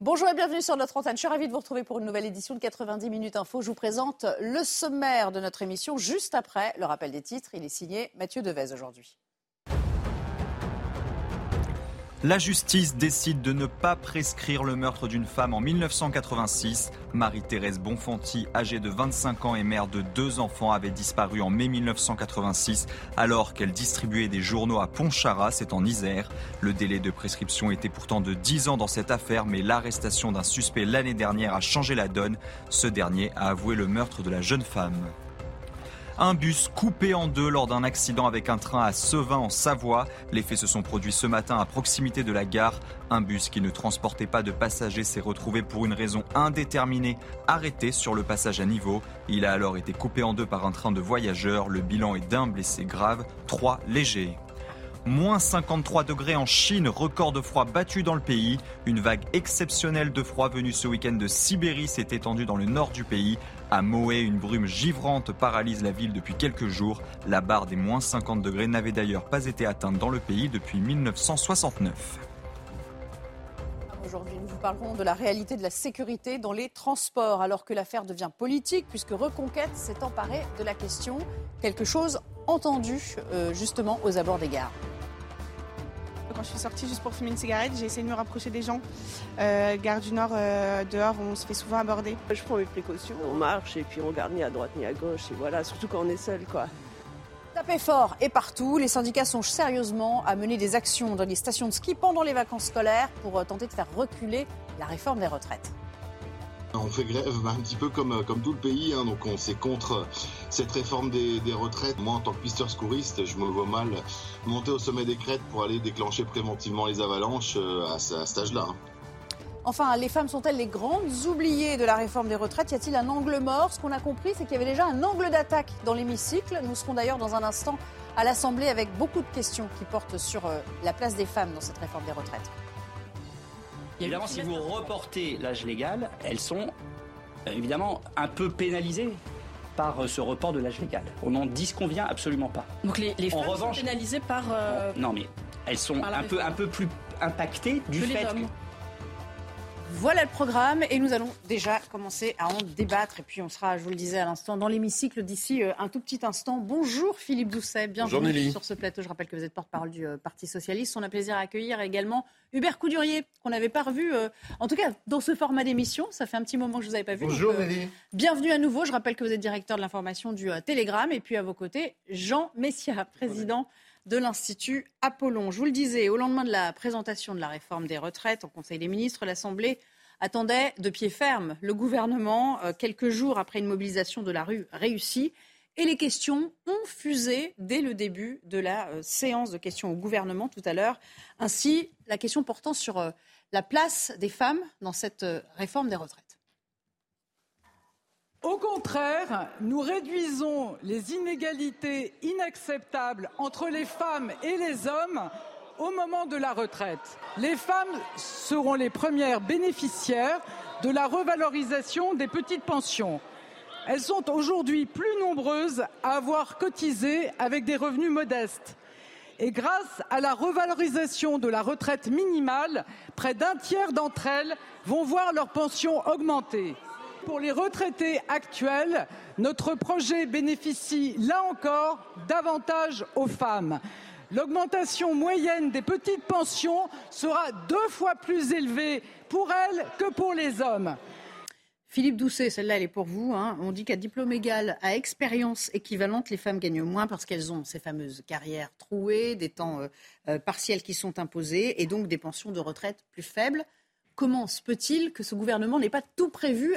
Bonjour et bienvenue sur notre antenne. Je suis ravie de vous retrouver pour une nouvelle édition de 90 minutes info. Je vous présente le sommaire de notre émission juste après le rappel des titres. Il est signé Mathieu Devez aujourd'hui. La justice décide de ne pas prescrire le meurtre d'une femme en 1986. Marie-Thérèse Bonfanti, âgée de 25 ans et mère de deux enfants, avait disparu en mai 1986 alors qu'elle distribuait des journaux à Pontcharrat, c'est en Isère. Le délai de prescription était pourtant de 10 ans dans cette affaire, mais l'arrestation d'un suspect l'année dernière a changé la donne. Ce dernier a avoué le meurtre de la jeune femme. Un bus coupé en deux lors d'un accident avec un train à Sevin en Savoie. Les faits se sont produits ce matin à proximité de la gare. Un bus qui ne transportait pas de passagers s'est retrouvé pour une raison indéterminée arrêté sur le passage à niveau. Il a alors été coupé en deux par un train de voyageurs. Le bilan est d'un blessé grave, trois légers. Moins 53 degrés en Chine, record de froid battu dans le pays. Une vague exceptionnelle de froid venue ce week-end de Sibérie s'est étendue dans le nord du pays. À Moé, une brume givrante paralyse la ville depuis quelques jours. La barre des moins 50 degrés n'avait d'ailleurs pas été atteinte dans le pays depuis 1969. Aujourd'hui, nous vous parlerons de la réalité de la sécurité dans les transports, alors que l'affaire devient politique, puisque Reconquête s'est emparée de la question. Quelque chose entendu euh, justement aux abords des gares. Quand je suis sortie juste pour fumer une cigarette, j'ai essayé de me rapprocher des gens. Euh, gare du Nord, euh, dehors, on se fait souvent aborder. Je prends mes précautions, on marche et puis on regarde ni à droite ni à gauche. Et voilà, surtout quand on est seul, quoi. Tapez fort et partout, les syndicats songent sérieusement à mener des actions dans les stations de ski pendant les vacances scolaires pour euh, tenter de faire reculer la réforme des retraites. On fait grève bah, un petit peu comme, comme tout le pays, hein, donc on c'est contre cette réforme des, retraites. Moi, en tant que pisteur secouriste, je me vois mal monter au sommet des crêtes pour aller déclencher préventivement les avalanches euh, à, à cet âge-là. Hein. Enfin, les femmes sont-elles les grandes oubliées de la réforme des retraites? Y a-t-il un angle mort? Ce qu'on a compris, c'est qu'il y avait déjà un angle d'attaque dans l'hémicycle. Nous serons d'ailleurs dans un instant à l'Assemblée avec beaucoup de questions qui portent sur euh, la place des femmes dans cette réforme des retraites. Évidemment, si vous reportez l'âge légal, elles sont euh, évidemment un peu pénalisées par euh, ce report de l'âge légal. On n'en disconvient absolument pas. Donc les, les En femmes revanche- sont pénalisées par... euh, Non, mais elles sont un peu, un peu plus impactées du Que fait que Voilà le programme et nous allons déjà commencer à en débattre. Et puis on sera, je vous le disais à l'instant, dans l'hémicycle d'ici euh, un tout petit instant. Bonjour Philippe Doucet, bienvenue Bonjour sur ce plateau. Je rappelle que vous êtes porte-parole du euh, Parti Socialiste. On a plaisir à accueillir également Hubert Coudurier, qu'on n'avait pas revu, euh, en tout cas dans ce format d'émission. Ça fait un petit moment que je vous avais pas vu. Bonjour donc, euh, Nelly. Bienvenue à nouveau. Je rappelle que vous êtes directeur de l'information du euh, Télégramme. Et puis à vos côtés, Jean Messia, président de l'Institut Apollon. Je vous le disais, au lendemain de la présentation de la réforme des retraites au Conseil des ministres, l'Assemblée attendait de pied ferme le gouvernement euh, quelques jours après une mobilisation de la rue réussie. Et les questions ont fusé dès le début de la euh, séance de questions au gouvernement tout à l'heure. Ainsi, la question portant sur euh, la place des femmes dans cette réforme des retraites. Au contraire, nous réduisons les inégalités inacceptables entre les femmes et les hommes au moment de la retraite. Les femmes seront les premières bénéficiaires de la revalorisation des petites pensions. Elles sont aujourd'hui plus nombreuses à avoir cotisé avec des revenus modestes. Et grâce à la revalorisation de la retraite minimale, près d'un tiers d'entre elles vont voir leur pension augmenter. Pour les retraités actuels, notre projet bénéficie là encore davantage aux femmes. L'augmentation moyenne des petites pensions sera deux fois plus élevée pour elles que pour les hommes. Philippe Doucet, celle-là, elle est pour vous. hein. On dit qu'à diplôme égal, à expérience équivalente, les femmes gagnent moins parce qu'elles ont ces fameuses carrières trouées, des temps euh, euh, partiels qui sont imposés et donc des pensions de retraite plus faibles. Comment se peut-il que ce gouvernement n'ait pas tout prévu,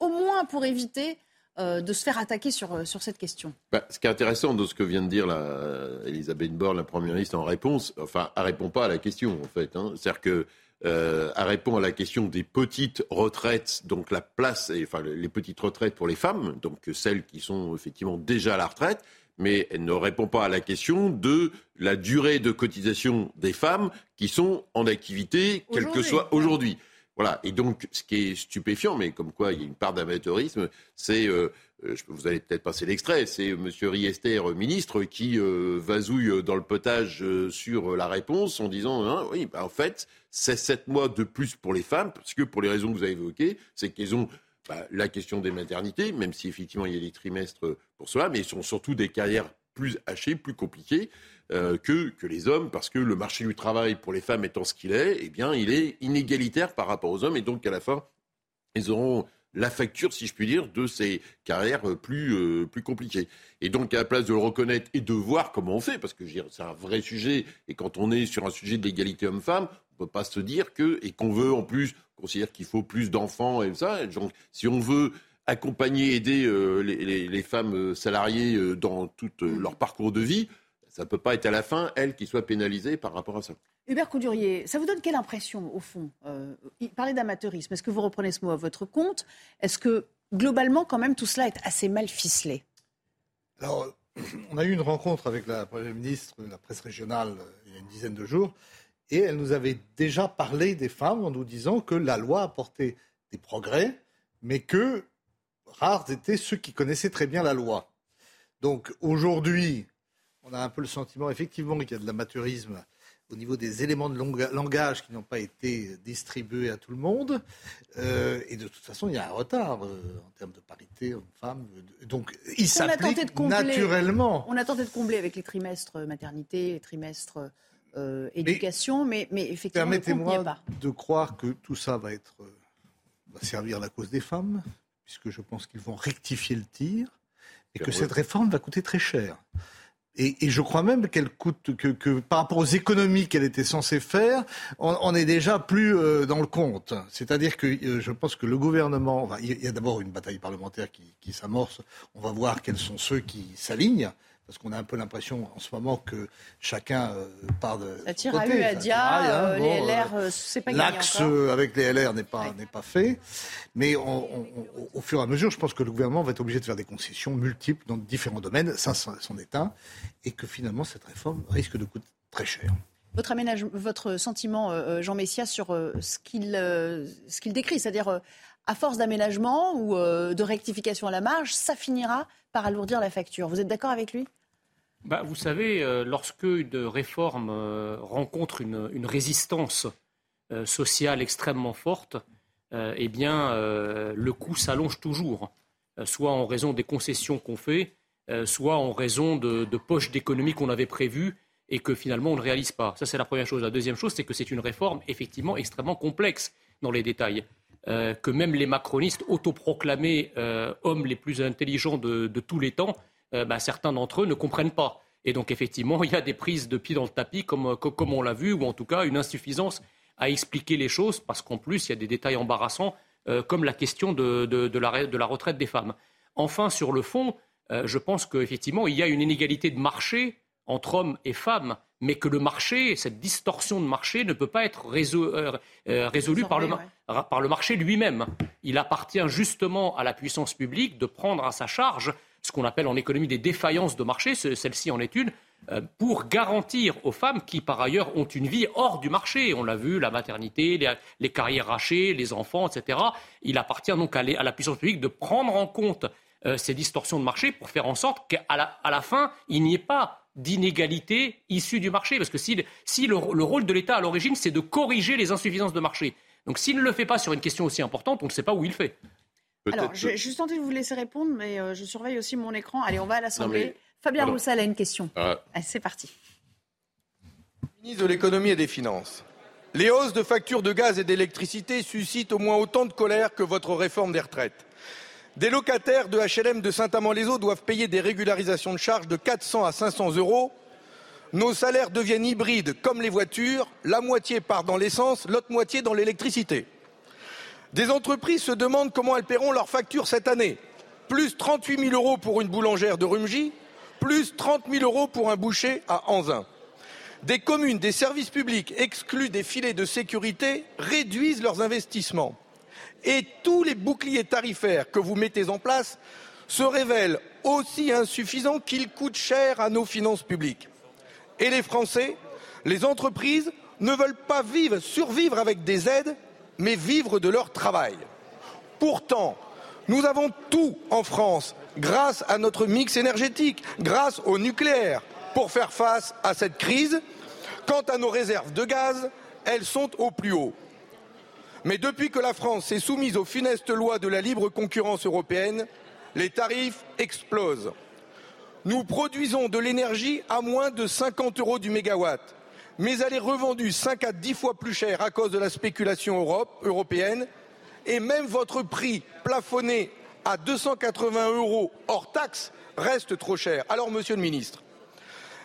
au moins pour éviter euh, de se faire attaquer sur, euh, sur cette question. Bah, ce qui est intéressant de ce que vient de dire la, Elisabeth Borne, la Première ministre, en réponse, enfin, elle répond pas à la question, en fait. Hein. C'est-à-dire que euh, elle répond à la question des petites retraites, donc la place, enfin les petites retraites pour les femmes, donc celles qui sont effectivement déjà à la retraite, mais elle ne répond pas à la question de la durée de cotisation des femmes qui sont en activité, quelle que soit aujourd'hui. Voilà. Et donc, ce qui est stupéfiant, mais comme quoi il y a une part d'amateurisme, c'est, euh, euh, vous allez peut-être passer l'extrait, c'est M. Riester, ministre, qui euh, vasouille dans le potage sur la réponse en disant, hein, oui, bah, en fait, c'est sept mois de plus pour les femmes, parce que pour les raisons que vous avez évoquées, c'est qu'elles ont bah, la question des maternités, même si effectivement il y a des trimestres pour cela, mais ils sont surtout des carrières plus hachées, plus compliquées. Euh, que, les hommes, parce que le marché du travail pour les femmes étant ce qu'il est, eh bien, il est inégalitaire par rapport aux hommes, et donc à la fin, ils auront la facture, si je puis dire, de ces carrières plus, euh, plus compliquées. Et donc, à la place de le reconnaître et de voir comment on fait, parce que c'est un vrai sujet, et quand on est sur un sujet de l'égalité homme-femme, on ne peut pas se dire que, et qu'on veut en plus, considère qu'il faut plus d'enfants et ça, donc si on veut accompagner, aider euh, les, femmes salariées dans tout leur parcours de vie, ça ne peut pas être à la fin, elle, qui soit pénalisée par rapport à ça. Hubert Coudurier, ça vous donne quelle impression, au fond euh, Il parlait d'amateurisme. Est-ce que vous reprenez ce mot à votre compte Est-ce que, globalement, quand même, tout cela est assez mal ficelé? Alors, on a eu une rencontre avec la Première ministre de la presse régionale euh, il y a une dizaine de jours, et elle nous avait déjà parlé des femmes en nous disant que la loi apportait des progrès, mais que rares étaient ceux qui connaissaient très bien la loi. Donc aujourd'hui, on a un peu le sentiment effectivement qu'il y a de l'amateurisme au niveau des éléments de langage qui n'ont pas été distribués à tout le monde. Euh, et de toute façon, il y a un retard euh, en termes de parité homme-femme. Donc, il s'applique naturellement. On a tenté de combler avec les trimestres maternité, les trimestres euh, éducation, mais, mais, effectivement, permettez-moi de croire que tout ça va être va servir la cause des femmes, puisque je pense qu'ils vont rectifier le tir, et que cette réforme va coûter très cher. Et, je crois même qu'elle coûte que, par rapport aux économies qu'elle était censée faire, on, n'est est déjà plus euh, dans le compte. C'est-à-dire que euh, je pense que le gouvernement, il y a d'abord une bataille parlementaire qui, qui s'amorce. On va voir quels sont ceux qui s'alignent parce qu'on a un peu l'impression en ce moment que chacun euh, part de. Ça tire à à Dia, hein. les LR, c'est pas L'axe avec les LR n'est pas, n'est pas fait. Mais au fur et à mesure, je pense que le gouvernement va être obligé de faire des concessions multiples dans différents domaines. Ça, c'en est un. Et que finalement, cette réforme risque de coûter très cher. Votre, aménage, votre sentiment, euh, euh, Jean Messia, sur ce qu'il ce qu'il décrit, c'est-à-dire à force d'aménagement ou de rectification à la marge, ça finira par alourdir la facture. Vous êtes d'accord avec lui? Bah, vous savez, euh, lorsque une réforme euh, rencontre une, résistance euh, sociale extrêmement forte, eh le coût s'allonge toujours, soit en raison des concessions qu'on fait, soit en raison de, de poches d'économie qu'on avait prévues et que finalement on ne réalise pas. Ça, c'est la première chose. La deuxième chose, c'est que c'est une réforme effectivement extrêmement complexe dans les détails. Que même les macronistes autoproclamés hommes les plus intelligents de tous les temps euh, bah, certains d'entre eux ne comprennent pas. Et donc effectivement, il y a des prises de pied dans le tapis, comme, comme on l'a vu, ou en tout cas une insuffisance à expliquer les choses, parce qu'en plus, il y a des détails embarrassants, euh, comme la question de, de, la, de, la, retraite des femmes. Enfin, sur le fond, euh, je pense qu'effectivement, il y a une inégalité de marché entre hommes et femmes, mais que le marché, cette distorsion de marché, ne peut pas être résolue par, le, par le marché lui-même. Il appartient justement à la puissance publique de prendre à sa charge ce qu'on appelle en économie des défaillances de marché, celle-ci en est une, euh, pour garantir aux femmes qui, par ailleurs, ont une vie hors du marché. On l'a vu, la maternité, les, carrières rachées, les enfants, etc. Il appartient donc à, la puissance publique de prendre en compte euh, ces distorsions de marché pour faire en sorte qu'à la, fin, il n'y ait pas d'inégalité issue du marché. Parce que si, le, rôle de l'État à l'origine, c'est de corriger les insuffisances de marché. Donc s'il ne le fait pas sur une question aussi importante, on ne sait pas où il fait. Alors, je vais juste tenter de vous laisser répondre, mais euh, je surveille aussi mon écran. Allez, on va à l'Assemblée. Fabien Roussel a une question. Ah. c'est parti. Ministre de l'économie et des finances. Les hausses de factures de gaz et d'électricité suscitent au moins autant de colère que votre réforme des retraites. Des locataires de HLM de Saint-Amand-les-Eaux doivent payer des régularisations de charges de 400 à 500 euros. Nos salaires deviennent hybrides comme les voitures. La moitié part dans l'essence, l'autre moitié dans l'électricité. Des entreprises se demandent comment elles paieront leurs factures cette année. plus 38 000 euros pour une boulangère de Rumgy, plus 30 000 euros pour un boucher à Anzin. Des communes, des services publics exclus des filets de sécurité réduisent leurs investissements. Et tous les boucliers tarifaires que vous mettez en place se révèlent aussi insuffisants qu'ils coûtent cher à nos finances publiques. Et les Français, les entreprises ne veulent pas vivre, survivre avec des aides, mais vivre de leur travail. Pourtant, nous avons tout en France grâce à notre mix énergétique, grâce au nucléaire, pour faire face à cette crise. Quant à nos réserves de gaz, elles sont au plus haut. Mais depuis que la France s'est soumise aux funestes lois de la libre concurrence européenne, les tarifs explosent. Nous produisons de l'énergie à moins de 50 euros du mégawatt, mais elle est revendue 5 à 10 fois plus cher à cause de la spéculation européenne, et même votre prix plafonné à 280 euros hors taxe reste trop cher. Alors, Monsieur le Ministre,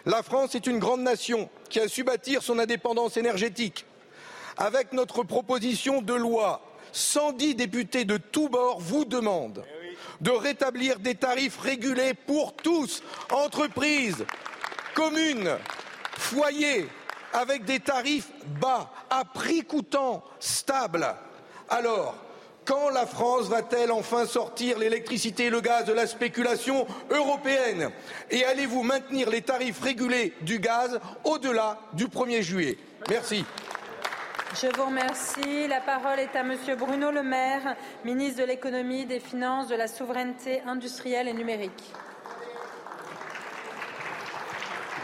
la France est une grande nation qui a su bâtir son indépendance énergétique. Avec notre proposition de loi, 110 députés de tous bords vous demandent de rétablir des tarifs régulés pour tous, entreprises, communes, foyers, avec des tarifs bas, à prix coûtant, stables. Alors, quand la France va-t-elle enfin sortir l'électricité et le gaz de la spéculation européenne? Et allez-vous maintenir les tarifs régulés du gaz au-delà du 1er juillet? Merci. Je vous remercie. La parole est à Monsieur Bruno Le Maire, ministre de l'économie, des finances, de la souveraineté industrielle et numérique.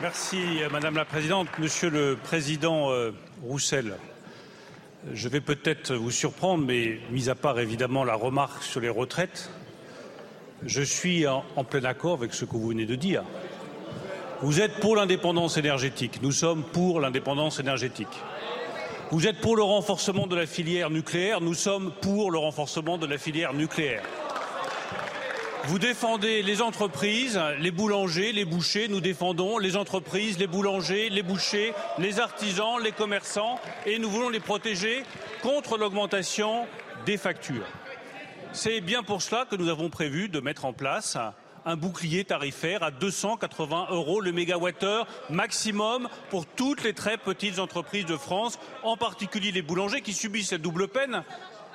Merci Madame la Présidente. Monsieur le Président euh, Roussel, je vais peut-être vous surprendre, mais mis à part évidemment la remarque sur les retraites, je suis en, en plein accord avec ce que vous venez de dire. Vous êtes pour l'indépendance énergétique. Nous sommes pour l'indépendance énergétique. Vous êtes pour le renforcement de la filière nucléaire. Nous sommes pour le renforcement de la filière nucléaire. Vous défendez les entreprises, les boulangers, les bouchers. Nous défendons les entreprises, les boulangers, les bouchers, les artisans, les commerçants et nous voulons les protéger contre l'augmentation des factures. C'est bien pour cela que nous avons prévu de mettre en place un bouclier tarifaire à 280 euros le mégawattheure maximum pour toutes les très petites entreprises de France, en particulier les boulangers qui subissent cette double peine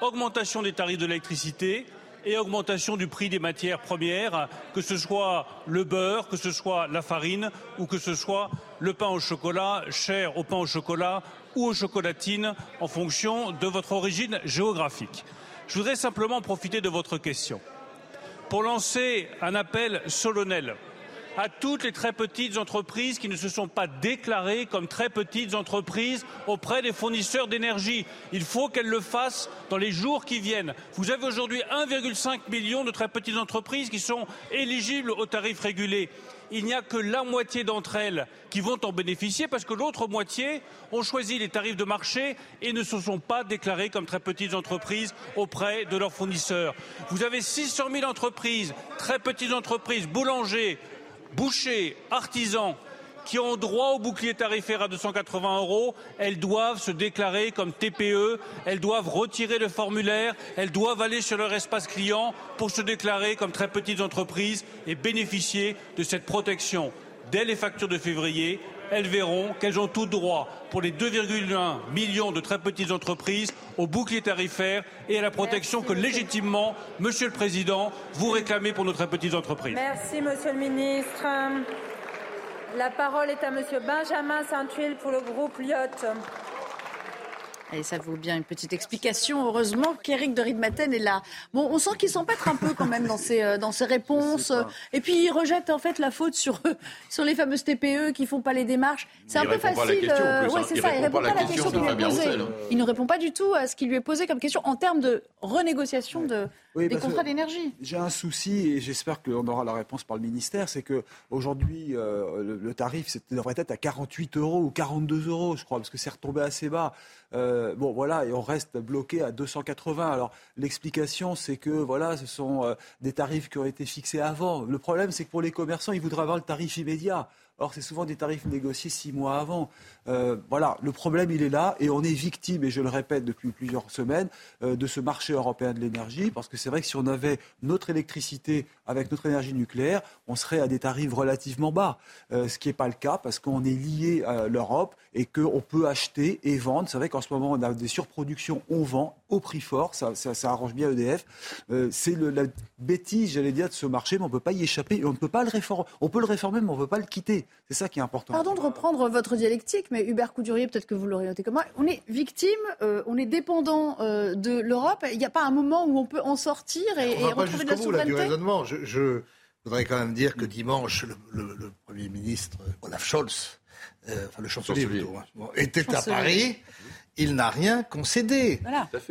augmentation des tarifs de l'électricité et augmentation du prix des matières premières, que ce soit le beurre, que ce soit la farine ou que ce soit le pain au chocolat, cher au pain au chocolat ou aux chocolatines en fonction de votre origine géographique. Je voudrais simplement profiter de votre question pour lancer un appel solennel à toutes les très petites entreprises qui ne se sont pas déclarées comme très petites entreprises auprès des fournisseurs d'énergie. Il faut qu'elles le fassent dans les jours qui viennent. Vous avez aujourd'hui 1,5 million de très petites entreprises qui sont éligibles aux tarifs régulés il n'y a que la moitié d'entre elles qui vont en bénéficier parce que l'autre moitié ont choisi les tarifs de marché et ne se sont pas déclarées comme très petites entreprises auprès de leurs fournisseurs. Vous avez 600 000 entreprises, très petites entreprises, boulangers, bouchers, artisans, qui ont droit au bouclier tarifaire à 280 euros, elles doivent se déclarer comme TPE, elles doivent retirer le formulaire, elles doivent aller sur leur espace client pour se déclarer comme très petites entreprises et bénéficier de cette protection. Dès les factures de février, elles verront qu'elles ont tout droit pour les 2,1 millions de très petites entreprises au bouclier tarifaire et à la protection que légitimement, Monsieur le Président, vous réclamez pour nos très petites entreprises. Merci, Monsieur le Ministre. La parole est à Monsieur Benjamin Saint-Huil pour le groupe Lyotte. Et ça vaut bien une petite explication. Heureusement qu'Éric de Ridmaten est là. Bon, on sent qu'il s'empêtre un peu quand même dans ses, euh, dans ses réponses. Et puis il rejette en fait la faute sur, sur les fameuses TPE qui font pas les démarches. C'est un peu facile. euh, ouais, c'est ça. Il répond pas à la question qui lui est posée. Il ne répond pas du tout à ce qui lui est posé comme question en termes de renégociation de, Oui, des contrats d'énergie. J'ai un souci et j'espère qu'on aura la réponse par le ministère, c'est que aujourd'hui euh, le, le tarif devrait être à 48 euros ou 42 euros, je crois, parce que c'est retombé assez bas. Euh, bon, voilà, et on reste bloqué à 280. Alors l'explication, c'est que voilà, ce sont euh, des tarifs qui ont été fixés avant. Le problème, c'est que pour les commerçants, ils voudraient avoir le tarif immédiat. Alors c'est souvent des tarifs négociés six mois avant. Euh, voilà, le problème il est là et on est victime, et je le répète depuis plusieurs semaines, euh, de ce marché européen de l'énergie, parce que c'est vrai que si on avait notre électricité avec notre énergie nucléaire, on serait à des tarifs relativement bas, euh, ce qui n'est pas le cas parce qu'on est lié à l'Europe et qu'on peut acheter et vendre. C'est vrai qu'en ce moment on a des surproductions, on vend au prix fort, ça, arrange bien EDF. c'est la bêtise, j'allais dire, de ce marché, mais on ne peut pas y échapper et on ne peut pas le réformer. On peut le réformer, mais on ne peut pas le quitter. C'est ça qui est important. Pardon de reprendre votre dialectique, mais Hubert Coudurier, peut-être que vous l'auriez noté comme moi, on est victime, euh, on est dépendant euh, de l'Europe. Il n'y a pas un moment où on peut en sortir et, et retrouver de la souveraineté du raisonnement. Je, voudrais quand même dire que dimanche, le, Premier ministre Olaf Scholz, euh, enfin le chancelier, plutôt, hein, était à Paris. Il n'a rien concédé.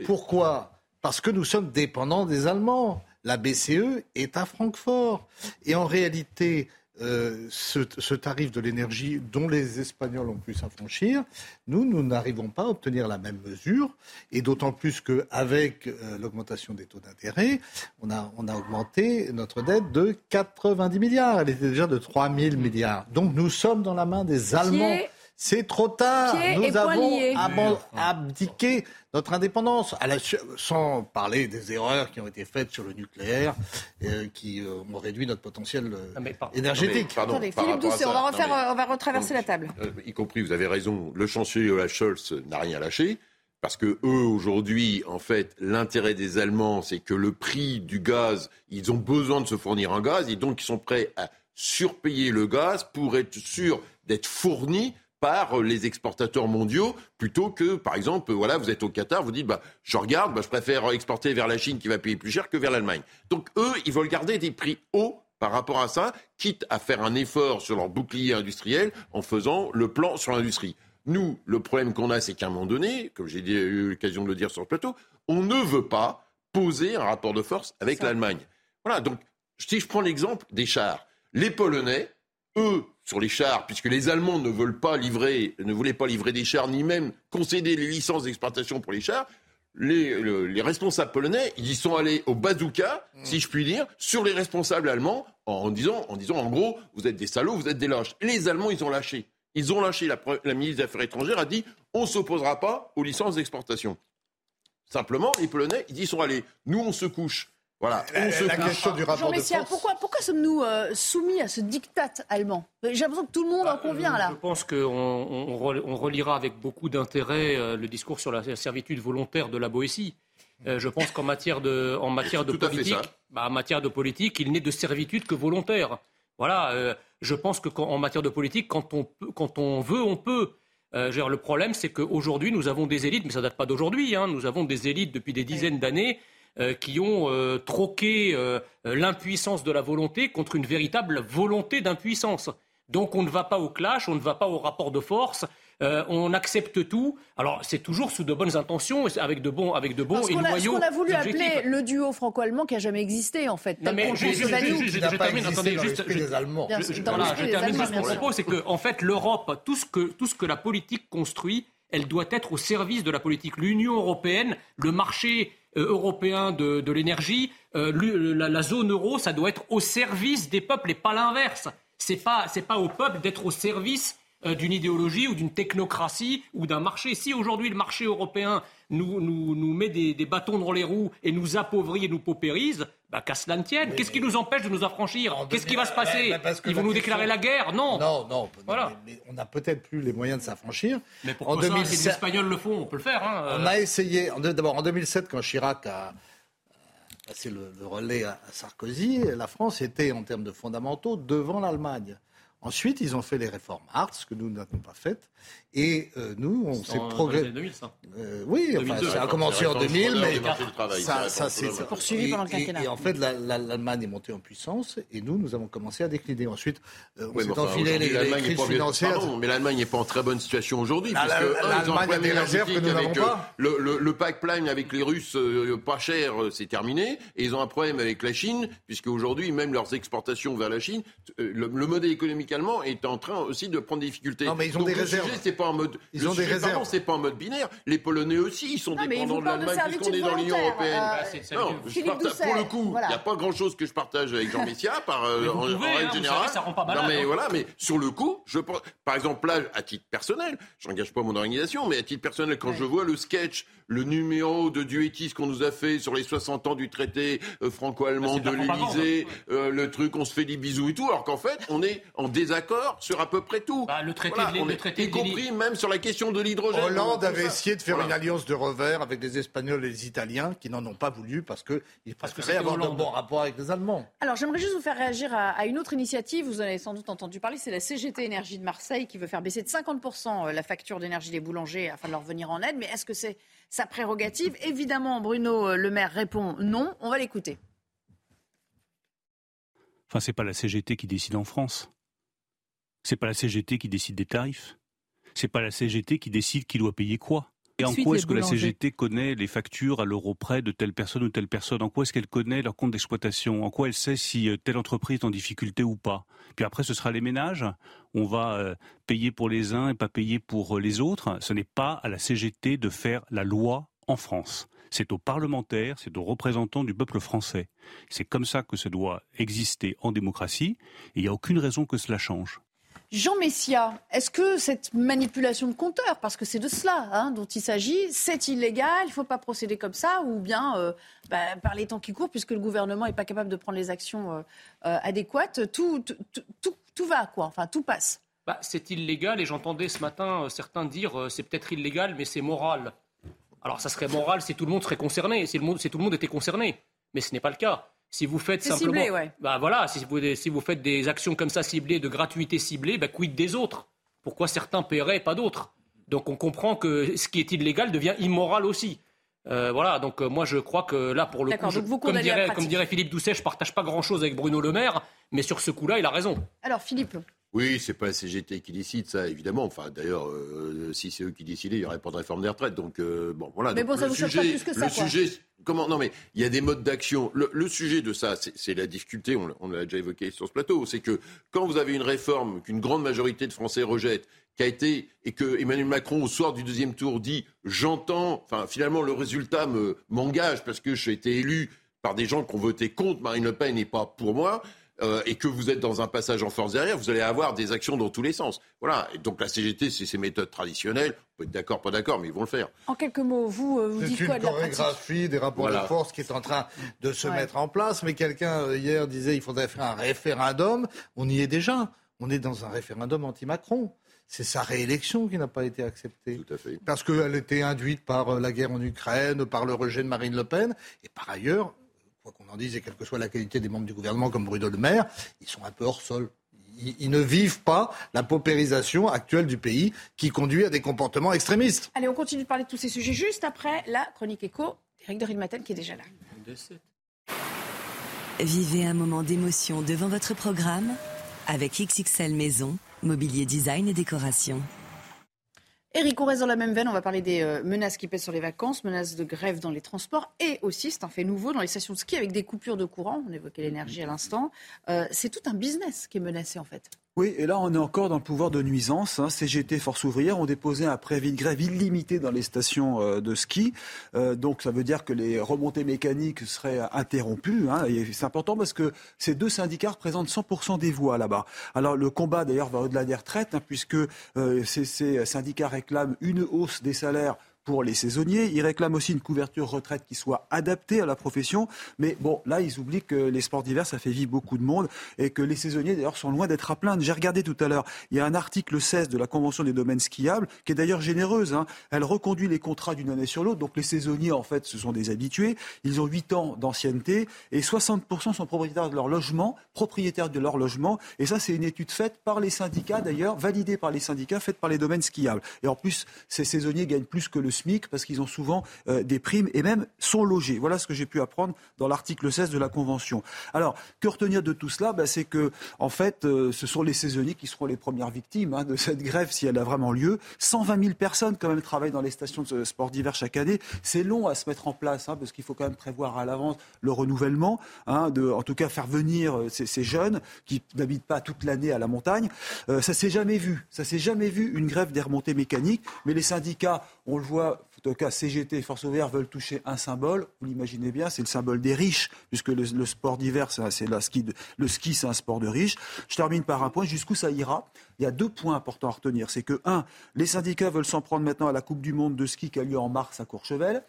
Pourquoi? Parce que nous sommes dépendants des Allemands. La BCE est à Francfort. Et en réalité, euh, ce, tarif de l'énergie dont les Espagnols ont pu s'affranchir, nous, nous n'arrivons pas à obtenir la même mesure, et d'autant plus qu'avec euh, l'augmentation des taux d'intérêt, on a, on a augmenté notre dette de 90 milliards. Elle était déjà de 3 000 milliards. Donc nous sommes dans la main des Allemands. C'est trop tard. Nous avons abdiqué notre indépendance, sans parler des erreurs qui ont été faites sur le nucléaire, euh, qui euh, ont réduit notre potentiel euh, énergétique. Attendez, Philippe Doucet, on, va on va retraverser la table. y compris, vous avez raison, le chancelier Olaf Scholz n'a rien lâché. Parce que eux, aujourd'hui, en fait, l'intérêt des Allemands, c'est que le prix du gaz, ils ont besoin de se fournir un gaz, et donc ils sont prêts à surpayer le gaz pour être sûr d'être fournis par euh, les exportateurs mondiaux plutôt que, par exemple, voilà, vous êtes au Qatar, vous dites, bah, je regarde, bah, je préfère exporter vers la Chine qui va payer plus cher que vers l'Allemagne. Donc eux, ils veulent garder des prix hauts par rapport à ça, quitte à faire un effort sur leur bouclier industriel en faisant le plan sur l'industrie. Nous, le problème qu'on a, c'est qu'à un moment donné, comme j'ai eu l'occasion de le dire sur le plateau, on ne veut pas poser un rapport de force avec l'Allemagne. Voilà, donc si je prends l'exemple des chars, les Polonais, eux, sur les chars, puisque les Allemands ne veulent pas livrer, ne voulaient pas livrer des chars, ni même concéder les licences d'exportation pour les chars, les, responsables polonais, ils y sont allés au bazooka, mm. si je puis dire, sur les responsables allemands, en disant, en disant, en gros, vous êtes des salauds, vous êtes des lâches. Les Allemands, ils ont lâché. Ils ont lâché. La, la ministre des Affaires étrangères a dit, on ne s'opposera pas aux licences d'exportation. Simplement, les Polonais, ils y sont allés. Nous, on se couche. Voilà, la, question du rapport de force. Pourquoi, pourquoi sommes-nous euh, soumis à ce diktat allemand? J'ai l'impression que tout le monde en bah, convient là. Je pense qu'on on, relira avec beaucoup d'intérêt euh, le discours sur la servitude volontaire de la Boétie. Euh, je pense qu'en matière de, en matière de politique, bah, en matière de politique, il n'est de servitude que volontaire. Voilà, je pense qu'en matière de politique, quand on, quand on veut, on peut. le problème, c'est qu'aujourd'hui, nous avons des élites, mais ça ne date pas d'aujourd'hui, hein, nous avons des élites depuis des dizaines d'années euh, qui ont euh, troqué euh, l'impuissance de la volonté contre une véritable volonté d'impuissance. Donc on ne va pas au clash, on ne va pas au rapport de force, on accepte tout. Alors c'est toujours sous de bonnes intentions, avec de bons, avec de bons et loyaux. Ce qu'on a voulu appeler le duo franco-allemand qui a jamais existé en fait. Non mais je, termine, attendez, juste, je, Allemands. je termine juste mon propos, c'est que en fait l'Europe, tout ce que tout ce que la politique construit, elle doit être au service de la politique. L'Union européenne, le marché européen de, l'énergie, euh, la, zone euro, ça doit être au service des peuples et pas l'inverse. C'est pas pas au peuple d'être au service euh, d'une idéologie ou d'une technocratie ou d'un marché. Si aujourd'hui le marché européen nous, nous, nous met des, des, bâtons dans les roues et nous appauvrit et nous paupérise, bah, qu'à cela ne tienne. Qu'est-ce qui nous empêche de nous affranchir Qu'est-ce qui va se passer Ils vont nous déclarer la guerre Non. Non, non. Voilà. Mais, on n'a peut-être plus les moyens de s'affranchir. Mais en 2007, les Espagnols le font, on peut le faire. Hein, on a essayé. D'abord, en 2007, quand Chirac a passé le, relais à Sarkozy, la France était, en termes de fondamentaux, devant l'Allemagne. Ensuite, ils ont fait les réformes Hartz, que nous n'avons pas faites. Et euh, nous, on s'est progressé. Euh, oui, enfin, ça a commencé en 2000, mais ça, ça s'est poursuivi pendant le quinquennat. Et, en fait, l'Allemagne est montée en puissance, et nous, nous avons commencé à décliner. Ensuite, euh, on s'est enfilé les, les crises financières. Pardon, mais l'Allemagne n'est pas en très bonne situation aujourd'hui. L'Allemagne a des réserves que nous n'avons pas. Le, le, pipeline avec les Russes pas cher, c'est terminé. Et ils ont un problème avec la Chine, puisque aujourd'hui, même leurs exportations vers la Chine, le, modèle économique allemand est en train aussi de prendre des difficultés. Non, mais ils ont des réserves pas en mode. Ils ont des réserves. C'est pas en mode binaire. Les, Polonais aussi, ils sont Non, dépendants de l'Allemagne puisqu'on est dans l'Union européenne. euh, Bah, c'est- non, je partage- pour le coup, il voilà. n'y a pas grand-chose que je partage avec Jean Messia par, euh, en, pouvez, en hein, règle vous générale. savez, ça rend pas malade, non, mais hein. voilà, mais sur le coup, je pense, par exemple, là, à titre personnel, j'engage pas mon organisation, mais à titre personnel, quand je vois le sketch, le numéro de duettis qu'on nous a fait sur les 60 ans du traité euh, franco-allemand c'est de l'Élysée, le truc, on se fait des bisous et tout, alors qu'en fait, on est en désaccord sur à peu près tout. Bah, le traité Voilà, de l'É- on le est- traité y compris même sur la question de l'hydrogène. Hollande avait essayé de faire Voilà. une alliance de revers avec les Espagnols et les Italiens qui n'en ont pas voulu parce qu'ils Parce que préféraient avoir de bons rapports avec les Allemands. Alors, j'aimerais juste vous faire réagir à, à une autre initiative. Vous en avez sans doute entendu parler. C'est la CGT Énergie de Marseille qui veut faire baisser de 50% la facture d'énergie des boulangers afin de leur venir en aide. Mais est-ce que c'est sa prérogative? Évidemment, Bruno euh, Le Maire répond non. On va l'écouter. Enfin, c'est pas la CGT qui décide en France. C'est pas la CGT qui décide des tarifs. C'est pas la CGT qui décide qui doit payer quoi. Et en quoi est-ce que la. CGT connaît les factures à l'euro près de telle personne ou telle personne? En quoi est-ce qu'elle connaît leur compte d'exploitation? En quoi elle sait si euh, telle entreprise est en difficulté ou pas? Puis après, ce sera les ménages. On va euh, payer pour les uns et pas payer pour euh, les autres. Ce n'est pas à la CGT de faire la loi en France. C'est aux parlementaires, c'est aux représentants du peuple français. C'est comme ça que ça doit exister en démocratie. Et il n'y a aucune raison que cela change. Jean Messia, est-ce que cette manipulation de compteur, parce que c'est de cela hein, dont il s'agit, c'est illégal, il ne faut pas procéder comme ça, ou bien euh, bah, par les temps qui courent, puisque le gouvernement n'est pas capable de prendre les actions euh, euh, adéquates, tout, va, quoi, enfin tout passe. Bah, c'est illégal et j'entendais ce matin certains dire c'est peut-être illégal mais c'est moral. Alors ça serait moral si tout le monde serait concerné, si tout le monde était concerné. Mais ce n'est pas le cas. Si vous faites C'est simplement, ciblé, ouais. bah voilà, si vous, si vous faites des actions comme ça ciblées, de gratuité ciblée, bah quid des autres? Pourquoi certains paieraient et pas d'autres? Donc on comprend que ce qui est illégal devient immoral aussi. Euh, voilà, donc euh, moi je crois que là pour le coup, D'accord, je- donc vous comme, dirait, comme dirait Philippe Doucet, je partage pas grand-chose avec Bruno Le Maire, mais sur ce coup-là, il a raison. Alors Philippe, Oui, c'est pas la CGT qui décide ça, évidemment. Enfin, d'ailleurs, euh, si c'est eux qui décidaient, il n'y aurait pas de réforme des retraites. Donc, euh, bon, voilà. Mais Donc, bon, ça le vous choque sujet, pas plus que ça, Le quoi. sujet, comment Non, mais il y a des modes d'action. Le, sujet de ça, c'est la difficulté. On, l'a- déjà évoqué sur ce plateau. C'est que quand vous avez une réforme qu'une grande majorité de Français rejettent, qui été et que Emmanuel Macron au soir du deuxième tour dit j'entends. Finalement, le résultat me m'engage parce que j'ai été élu par des gens qui ont voté contre Marine Le Pen et pas pour moi euh, et que vous êtes dans un passage en force derrière, vous allez avoir des actions dans tous les sens. Voilà. Et donc la CGT, c'est ses méthodes traditionnelles. On peut être d'accord, pas d'accord, mais ils vont le faire. en quelques mots, vous, euh, vous C'est dites une quoi de la pratique chorégraphie des rapports Voilà. de force qui est en train de se Ouais. mettre en place. Mais quelqu'un euh, hier disait il faudrait faire un référendum. On y est déjà. On est dans un référendum anti-Macron. C'est sa réélection qui n'a pas été acceptée. Tout à fait. Parce qu'elle était induite par euh, la guerre en Ukraine, par le rejet de Marine Le Pen. Et par ailleurs, quoi qu'on en dise, et quelle que soit la qualité des membres du gouvernement comme Bruno Le Maire, ils sont un peu hors sol. Ils, ils ne vivent pas la paupérisation actuelle du pays qui conduit à des comportements extrémistes. Allez, on continue de parler de tous ces sujets juste après la chronique écho d'Éric de Rilmaten qui est déjà là. Vivez un moment d'émotion devant votre programme avec XXL Maison, mobilier design et décoration. Eric, on reste dans la même veine. On va parler des euh, menaces qui pèsent sur les vacances, menaces de grève dans les transports et aussi, c'est un fait nouveau, dans les stations de ski avec des coupures de courant. On évoquait l'énergie à l'instant. Euh, c'est tout un business qui est menacé en fait. Oui, et là, on est encore dans le pouvoir de nuisance. Hein. CGT Force ouvrière ont déposé un préavis de grève illimité dans les stations euh, de ski. Euh, donc, ça veut dire que les remontées mécaniques seraient interrompues. Hein. C'est important parce que ces deux syndicats représentent 100% des voix là-bas. Alors, le combat, d'ailleurs, va au-delà des retraites, hein, puisque euh, ces syndicats réclament une hausse des salaires pour les saisonniers. Ils réclament aussi une couverture retraite qui soit adaptée à la profession. Mais bon, là, ils oublient que les sports d'hiver, ça fait vivre beaucoup de monde et que les saisonniers, d'ailleurs, sont loin d'être à plaindre. J'ai regardé tout à l'heure, il y a un article 16 de la Convention des domaines skiables qui est d'ailleurs généreuse. hein. Elle reconduit les contrats d'une année sur l'autre. Donc les saisonniers, en fait, ce sont des habitués. Ils ont 8 ans d'ancienneté et 60% sont propriétaires de leur logement, propriétaires de leur logement. Et ça, c'est une étude faite par les syndicats, d'ailleurs, validée par les syndicats, faite par les domaines skiables. Et en plus, ces saisonniers gagnent plus que le SMIC parce qu'ils ont souvent euh, des primes et même sont logés. Voilà ce que j'ai pu apprendre dans l'article 16 de la Convention. Alors, que retenir de tout cela? Ben, C'est que, en fait, euh, ce sont les saisonniers qui seront les premières victimes hein, de cette grève si elle a vraiment lieu. 120 000 personnes, quand même, travaillent dans les stations de sport d'hiver chaque année. C'est long à se mettre en place hein, parce qu'il faut quand même prévoir à l'avance le renouvellement, hein, en tout cas faire venir euh, ces, ces jeunes qui n'habitent pas toute l'année à la montagne. Euh, ça s'est jamais vu. Ça s'est jamais vu une grève des remontées mécaniques. Mais les syndicats, on le voit, en tout cas CGT et Force Ouvrière veulent toucher un symbole, vous l'imaginez bien, c'est le symbole des riches, puisque le, sport d'hiver, c'est le ski, c'est un sport de riches. Je termine par un point, jusqu'où ça ira? Il y a deux points importants à retenir. C'est que, un, les syndicats veulent s'en prendre maintenant à la Coupe du Monde de ski qui a lieu en mars à Courchevel.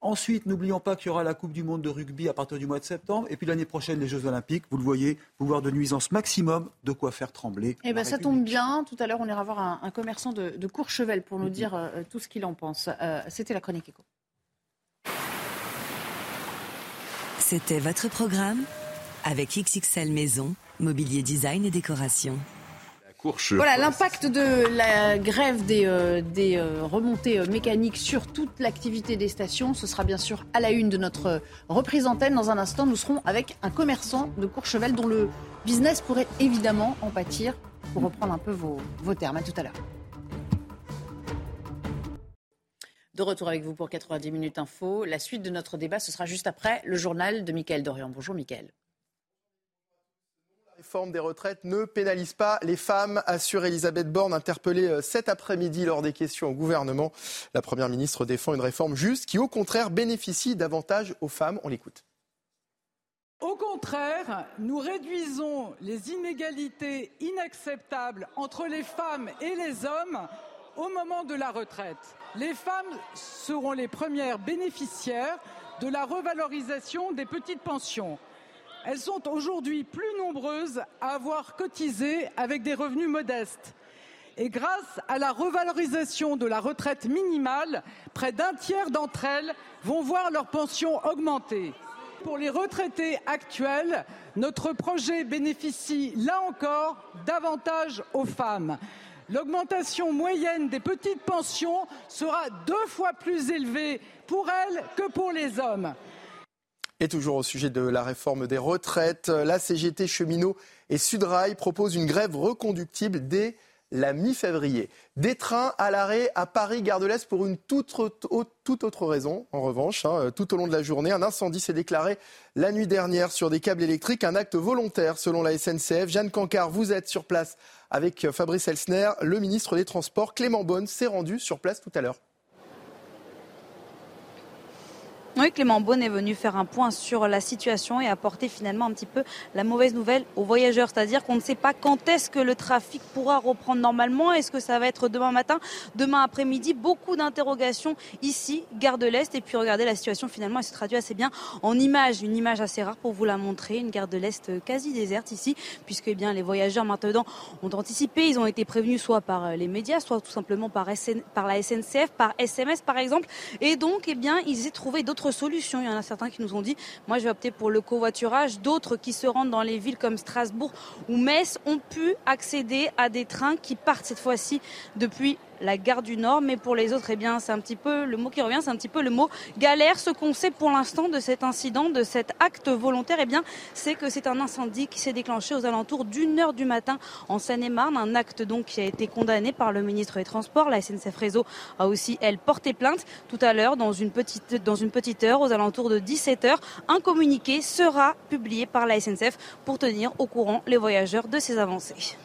Ensuite, n'oublions pas qu'il y aura la Coupe du Monde de rugby à partir du mois de septembre. Et puis l'année prochaine, les Jeux Olympiques. Vous le voyez, pouvoir de nuisance maximum, de quoi faire trembler. Eh ben, ça tombe bien. Tout à l'heure, on ira voir un, commerçant de, Courchevel pour nous dire euh, tout ce qu'il en pense. Euh, c'était la chronique éco. C'était votre programme avec XXL Maison, mobilier design et décoration. Voilà l'impact de la grève des, euh, des euh, remontées euh, mécaniques sur toute l'activité des stations. Ce sera bien sûr à la une de notre reprise antenne. Dans un instant, nous serons avec un commerçant de Courchevel dont le business pourrait évidemment en pâtir. Pour reprendre un peu vos, vos termes. À tout à l'heure. De retour avec vous pour 90 minutes info. La suite de notre débat, ce sera juste après le journal de Mickaël Dorian. Bonjour Mickaël réforme des retraites ne pénalise pas les femmes, assure Elisabeth Borne, interpellée euh, cet après-midi lors des questions au gouvernement. La Première ministre défend une réforme juste qui, au contraire, bénéficie davantage aux femmes. On l'écoute. Au contraire, nous réduisons les inégalités inacceptables entre les femmes et les hommes au moment de la retraite. Les femmes seront les premières bénéficiaires de la revalorisation des petites pensions. Elles sont aujourd'hui plus nombreuses à avoir cotisé avec des revenus modestes. Et grâce à la revalorisation de la retraite minimale, près d'un tiers d'entre elles vont voir leur pension augmenter. Pour les retraités actuels, notre projet bénéficie là encore davantage aux femmes. L'augmentation moyenne des petites pensions sera deux fois plus élevée pour elles que pour les hommes. Et toujours au sujet de la réforme des retraites, la CGT Cheminot et Sudrail proposent une grève reconductible dès la mi-février. Des trains à l'arrêt à Paris-Gare de l'Est pour une toute, autre raison, en revanche, hein, tout au long de la journée. Un incendie s'est déclaré la nuit dernière sur des câbles électriques, un acte volontaire selon la SNCF. Jeanne Cancard, vous êtes sur place avec Fabrice Elsner, le ministre des Transports. Clément Bonne s'est rendu sur place tout à l'heure. Oui, Clément Beaune est venu faire un point sur la situation et apporter finalement un petit peu la mauvaise nouvelle aux voyageurs. C'est-à-dire qu'on ne sait pas quand est-ce que le trafic pourra reprendre normalement. Est-ce que ça va être demain matin, demain après-midi? Beaucoup d'interrogations ici, gare de l'Est. Et puis regardez, la situation finalement, elle se traduit assez bien en image. Une image assez rare pour vous la montrer. Une gare de l'Est quasi déserte ici, puisque eh bien, les voyageurs maintenant ont anticipé. Ils ont été prévenus soit par les médias, soit tout simplement par, par la SNCF, par SMS par exemple. Et donc, eh bien, ils aient trouvé d'autres solutions. Il y en a certains qui nous ont dit, moi je vais opter pour le covoiturage. D'autres qui se rendent dans les villes comme Strasbourg ou Metz ont pu accéder à des trains qui partent cette fois-ci depuis la gare du Nord. Mais pour les autres, eh bien, c'est un petit peu le mot qui revient, c'est un petit peu le mot galère. Ce qu'on sait pour l'instant de cet incident, de cet acte volontaire, eh bien, c'est que c'est un incendie qui s'est déclenché aux alentours d'une heure du matin en Seine-et-Marne. Un acte donc qui a été condamné par le ministre des Transports. La SNCF Réseau a aussi, elle, porté plainte. Tout à l'heure, dans une petite, dans une petite heure, aux alentours de 17 heures, un communiqué sera publié par la SNCF pour tenir au courant les voyageurs de ces avancées.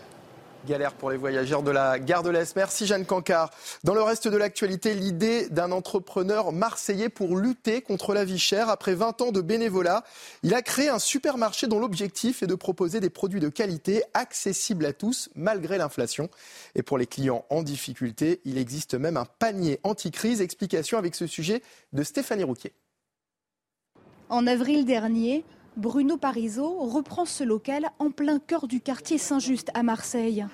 Galère pour les voyageurs de la gare de l'Est. Merci Jeanne Cancard. Dans le reste de l'actualité, l'idée d'un entrepreneur marseillais pour lutter contre la vie chère. Après 20 ans de bénévolat, il a créé un supermarché dont l'objectif est de proposer des produits de qualité accessibles à tous malgré l'inflation. Et pour les clients en difficulté, il existe même un panier anti-crise. Explication avec ce sujet de Stéphanie Rouquier. En avril dernier, Bruno Parisot reprend ce local en plein cœur du quartier Saint-Just à Marseille.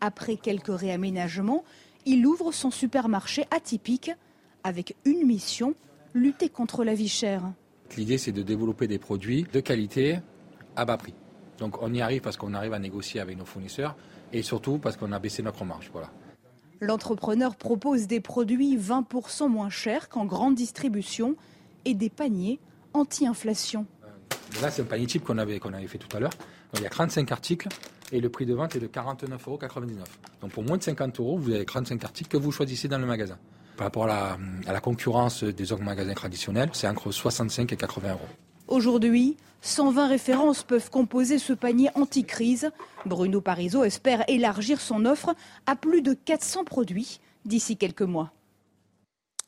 Après quelques réaménagements, il ouvre son supermarché atypique avec une mission, lutter contre la vie chère. L'idée, c'est de développer des produits de qualité à bas prix. Donc on y arrive parce qu'on arrive à négocier avec nos fournisseurs et surtout parce qu'on a baissé notre marge. Voilà. L'entrepreneur propose des produits 20% moins chers qu'en grande distribution et des paniers anti-inflation. Là, c'est un panier type qu'on avait, fait tout à l'heure. il y a 35 articles et le prix de vente est de 49,99 euros. Donc pour moins de 50 euros, vous avez 35 articles que vous choisissez dans le magasin. Par rapport à la, concurrence des autres magasins traditionnels, c'est entre 65 et 80 euros. Aujourd'hui, 120 références peuvent composer ce panier anti-crise. Bruno Parisot espère élargir son offre à plus de 400 produits d'ici quelques mois.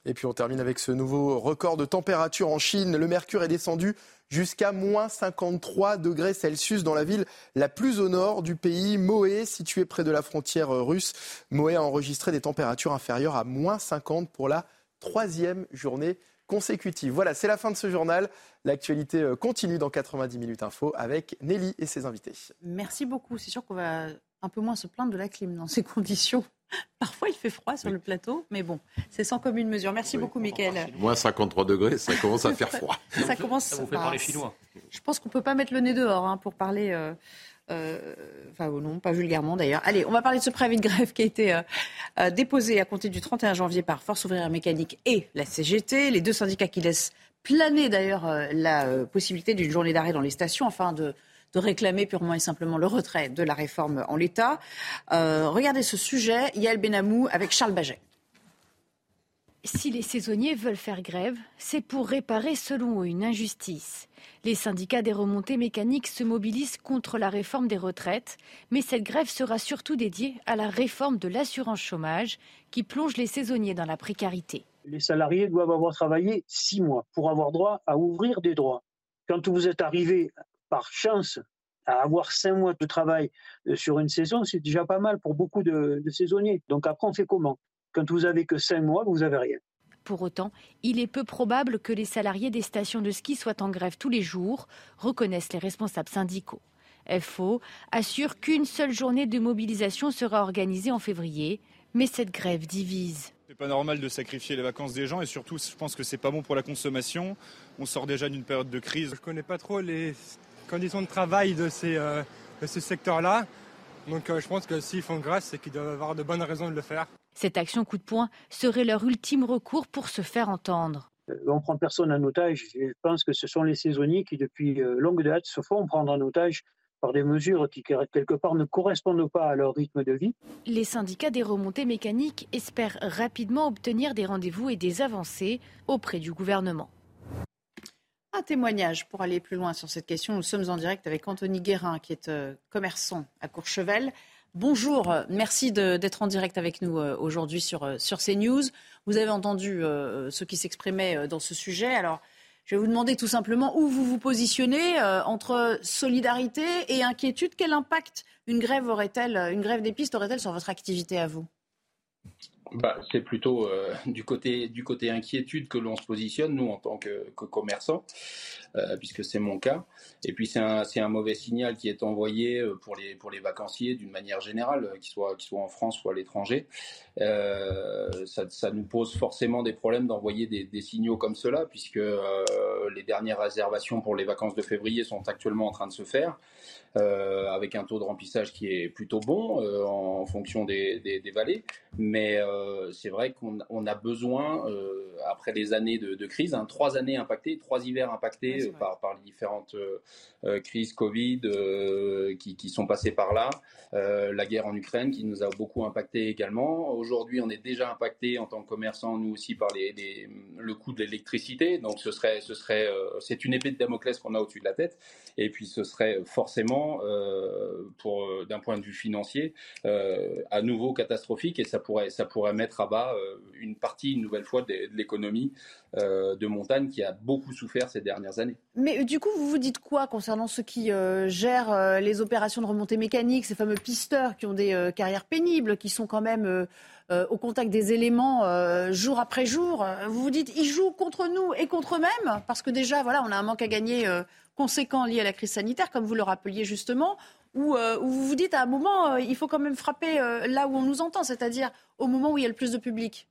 Et puis on termine avec ce nouveau record de température en Chine. Le mercure est descendu jusqu'à moins 53 degrés Celsius dans la ville la plus au nord du pays, Moé, située près de la frontière russe. Moé a enregistré des températures inférieures à moins 50 pour la troisième journée consécutive. Voilà, c'est la fin de ce journal. L'actualité euh, continue dans 90 minutes info avec Nelly et ses invités. Merci beaucoup. C'est sûr qu'on va un peu moins se plaindre de la clim dans ces conditions. Parfois, il fait froid sur le plateau, mais bon, c'est sans commune mesure. Merci beaucoup, Mickaël. Moins 53 degrés, ça commence à faire froid. ça commence. Ça vous fait parler chinois. Je pense qu'on peut pas mettre le nez dehors hein, pour parler. Euh, euh, enfin, non, pas vulgairement d'ailleurs. Allez, on va parler de ce préavis de grève qui a été euh, euh, déposé à compter du 31 janvier par Force ouvrière mécanique et la CGT, les deux syndicats qui laissent planer d'ailleurs euh, la possibilité d'une journée d'arrêt dans les stations afin de de réclamer purement et simplement le retrait de la réforme en l'état. Euh, regardez ce sujet, Yael Benamou avec Charles Baget. Si les saisonniers veulent faire grève, c'est pour réparer selon eux une injustice. Les syndicats des remontées mécaniques se mobilisent contre la réforme des retraites, mais cette grève sera surtout dédiée à la réforme de l'assurance chômage qui plonge les saisonniers dans la précarité. Les salariés doivent avoir travaillé six mois pour avoir droit à ouvrir des droits. Quand vous êtes arrivé par chance à avoir cinq mois de travail euh, sur une saison, c'est déjà pas mal pour beaucoup de, de saisonniers. Donc après, on fait comment? Quand vous avez que cinq mois, vous n'avez rien. Pour autant, il est peu probable que les salariés des stations de ski soient en grève tous les jours, reconnaissent les responsables syndicaux. FO assure qu'une seule journée de mobilisation sera organisée en février, mais cette grève divise. C'est pas normal de sacrifier les vacances des gens et surtout, je pense que c'est pas bon pour la consommation. On sort déjà d'une période de crise. Je connais pas trop les conditions de travail de ces, euh, de ce secteur-là. Donc euh, je pense que s'ils font grâce, c'est qu'ils doivent avoir de bonnes raisons de le faire. Cette action coup de poing serait leur ultime recours pour se faire entendre. Euh, on prend personne en otage. Je pense que ce sont les saisonniers qui, depuis euh, longue date, se font prendre en otage par des mesures qui, quelque part, ne correspondent pas à leur rythme de vie. Les syndicats des remontées mécaniques espèrent rapidement obtenir des rendez-vous et des avancées auprès du gouvernement. Un témoignage pour aller plus loin sur cette question. Nous sommes en direct avec Anthony Guérin, qui est euh, commerçant à Courchevel. Bonjour, merci d'être en direct avec nous euh, aujourd'hui sur, euh, sur CNews. Vous avez entendu euh, ceux qui s'exprimaient dans ce sujet. Alors, je vais vous demander tout simplement où vous vous positionnez entre solidarité et inquiétude. Quel impact une grève aurait-elle, une grève des pistes aurait-elle sur votre activité à vous? Bah, c'est plutôt euh, du, côté, du côté inquiétude que l'on se positionne, nous, en tant que, que commerçants, euh, puisque c'est mon cas. Et puis, c'est un, mauvais signal qui est envoyé euh, pour les, pour les vacanciers d'une manière générale, qu'ils soient, qu'ils soient en France ou à l'étranger. Euh, ça, nous pose forcément des problèmes d'envoyer des, signaux comme cela, puisque euh, les dernières réservations pour les vacances de février sont actuellement en train de se faire. Euh, avec un taux de remplissage qui est plutôt bon euh, en fonction des, des, vallées. Mais euh, c'est vrai qu'on on a besoin, euh, après les années de, de crise, hein, trois années impactées, trois hivers impactés par, par, les différentes crises Covid qui, qui, sont passées par là, la guerre en Ukraine qui nous a beaucoup impacté également. Aujourd'hui, on est déjà impacté en tant que commerçant, nous aussi, par les, les le coût de l'électricité. Donc, ce serait, ce serait, c'est une épée de Damoclès qu'on a au-dessus de la tête. Et puis, ce serait forcément, euh, pour d'un point de vue financier, euh, à nouveau catastrophique et ça pourrait, ça pourrait mettre à bas euh, une partie, une nouvelle fois, de, de l'économie de montagne qui a beaucoup souffert ces dernières années. Mais du coup, vous vous dites quoi concernant ceux qui gèrent les opérations de remontée mécanique, ces fameux pisteurs qui ont des carrières pénibles, qui sont quand même euh, au contact des éléments euh, jour après jour. Vous vous dites, ils jouent contre nous et contre eux-mêmes, parce que déjà, voilà, on a un manque à gagner euh, conséquent lié à la crise sanitaire, comme vous le rappeliez justement, où, où vous vous dites, à un moment, il faut quand même frapper là où on nous entend, c'est-à-dire au moment où il y a le plus de public.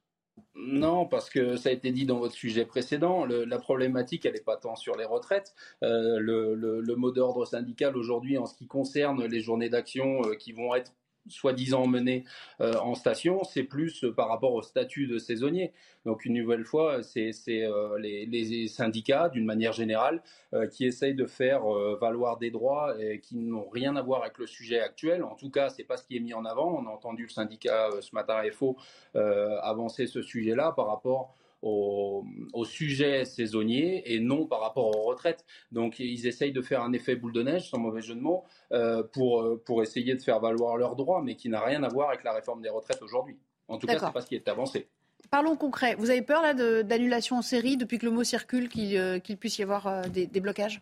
Non, parce que ça a été dit dans votre sujet précédent, la problématique, elle n'est pas tant sur les retraites. Euh, le, le, le, mot d'ordre syndical aujourd'hui, en ce qui concerne les journées d'action euh, qui vont être soi-disant menés euh, en station, c'est plus euh, par rapport au statut de saisonnier. Donc une nouvelle fois, c'est euh, les, les, syndicats, d'une manière générale, euh, qui essayent de faire euh, valoir des droits et qui n'ont rien à voir avec le sujet actuel. En tout cas, c'est pas ce qui est mis en avant. On a entendu le syndicat ce matin FO avancer ce sujet-là par rapport au, au, sujet saisonnier et non par rapport aux retraites. Donc ils essayent de faire un effet boule de neige, sans mauvais jeu de mots, euh, pour, pour essayer de faire valoir leurs droits, mais qui n'a rien à voir avec la réforme des retraites aujourd'hui. En tout cas, c'est pas ce qui est avancé. Parlons concret. Vous avez peur là d'annulation en série depuis que le mot circule qu'il euh, puisse y avoir euh, des, blocages?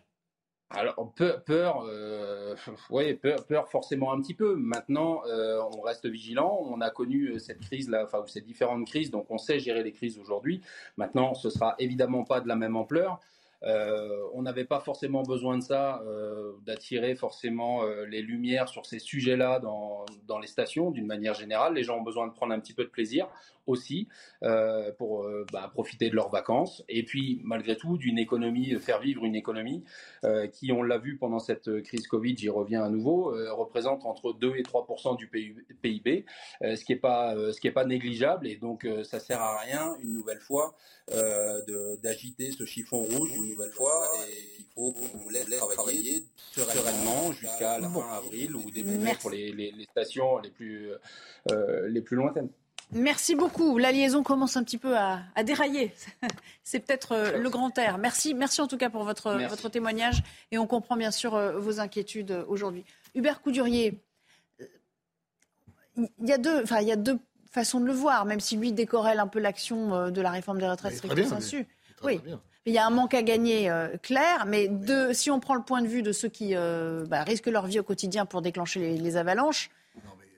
Alors peur, peur, oui, peur, peur, forcément un petit peu. Maintenant, on reste vigilant. On a connu cette crise là, enfin ces différentes crises, donc on sait gérer les crises aujourd'hui. Maintenant, ce sera évidemment pas de la même ampleur. Euh, on n'avait pas forcément besoin de ça, euh, d'attirer forcément euh, les lumières sur ces sujets-là dans, les stations d'une manière générale. Les gens ont besoin de prendre un petit peu de plaisir aussi pour bah, profiter de leurs vacances. Et puis, malgré tout, d'une économie, faire vivre une économie qui, on l'a vu pendant cette crise Covid, j'y reviens à nouveau, représente entre 2 et 3% du PIB, ce qui n'est pas, pas négligeable. Et donc, ça sert à rien, une nouvelle fois, d'agiter ce chiffon rouge nouvelle fois. Et il faut qu'on laisse travailler sereinement jusqu'à la fin avril ou début mai pour les, les, les, stations les plus, les plus lointaines. Merci beaucoup. La liaison commence un petit peu à, dérailler. C'est peut-être euh, le grand air. Merci, merci en tout cas pour votre, votre témoignage et on comprend bien sûr euh, vos inquiétudes euh, aujourd'hui. Hubert Coudurier, il y, a deux, enfin, il y a deux façons de le voir, même si lui décorrèle un peu l'action de la réforme des retraites stricto sensu. Oui. Il y a un manque à gagner clair, mais de, si on prend le point de vue de ceux qui bah, risquent leur vie au quotidien pour déclencher les avalanches,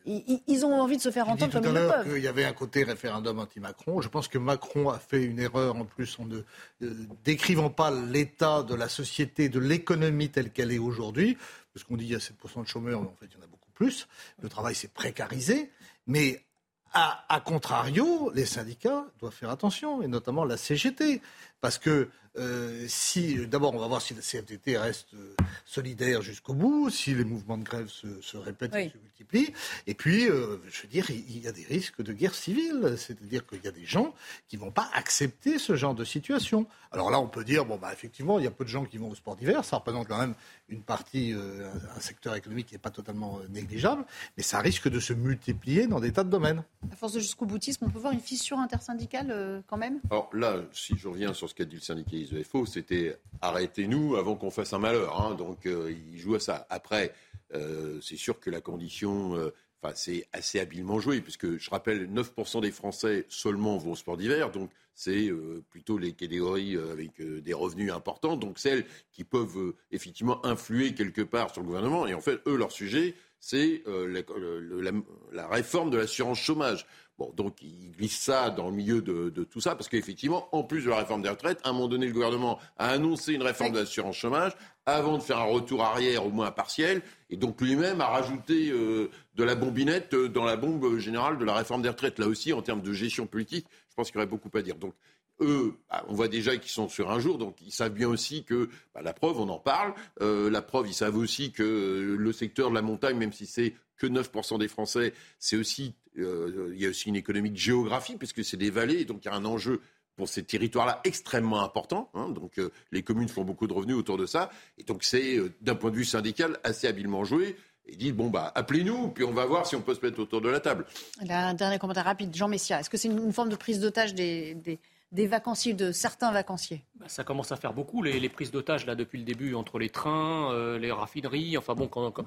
ils, ont envie de se faire entendre comme ils le peuvent. Il y avait un côté référendum anti-Macron. Je pense que Macron a fait une erreur en plus en ne décrivant pas l'état de la société, de l'économie telle qu'elle est aujourd'hui. Parce qu'on dit qu'il y a 7% de chômeurs, mais en fait il y en a beaucoup plus. Le travail s'est précarisé. Mais à, contrario, les syndicats doivent faire attention, et notamment la CGT. Parce que euh, si, d'abord, on va voir si la CFDT reste euh, solidaire jusqu'au bout, si les mouvements de grève se, répètent et se multiplient. Et puis, euh, je veux dire, il y a des risques de guerre civile. C'est-à-dire qu'il y a des gens qui ne vont pas accepter ce genre de situation. Alors là, on peut dire, bon, bah, effectivement, il y a peu de gens qui vont au sport d'hiver. Ça représente quand même une partie, un, secteur économique qui n'est pas totalement négligeable. Mais ça risque de se multiplier dans des tas de domaines. À force de jusqu'au boutisme, on peut voir une fissure intersyndicale quand même? Alors là, si je reviens sur ce qu'a dit le syndicat ISEFO, c'était arrêtez-nous avant qu'on fasse un malheur. Hein. Donc euh, il joue à ça. Après, euh, c'est sûr que la condition, euh, c'est assez habilement joué, puisque je rappelle, 9% des Français seulement vont au sport d'hiver, donc c'est plutôt les catégories avec des revenus importants, donc celles qui peuvent effectivement influer quelque part sur le gouvernement. Et en fait, eux, leur sujet, c'est la, réforme de l'assurance chômage. Bon, donc il glisse ça dans le milieu de, tout ça, parce qu'effectivement, en plus de la réforme des retraites, à un moment donné, le gouvernement a annoncé une réforme de l'assurance chômage avant de faire un retour arrière, au moins partiel, et donc lui-même a rajouté euh, de la bombinette euh, dans la bombe générale de la réforme des retraites. Là aussi, en termes de gestion politique, je pense qu'il y aurait beaucoup à dire. Donc eux, bah, on voit déjà qu'ils sont sur un jour, donc ils savent bien aussi que bah, la preuve, on en parle. Euh, la preuve, ils savent aussi que le secteur de la montagne, même si c'est que 9% des Français, c'est aussi euh, il y a aussi une économie de géographie, puisque c'est des vallées, donc il y a un enjeu pour ces territoires-là extrêmement important. Hein, donc euh, les communes font beaucoup de revenus autour de ça. Et donc c'est, euh, d'un point de vue syndical, assez habilement joué. Et dit bon bah appelez-nous, puis on va voir si on peut se mettre autour de la table. un dernier commentaire rapide, Jean Messia. Est-ce que c'est une forme de prise d'otage des, des vacanciers, de certains vacanciers? Bah, Ça commence à faire beaucoup, les, prises d'otages, là, depuis le début, entre les trains, les raffineries. Enfin bon, quand, quand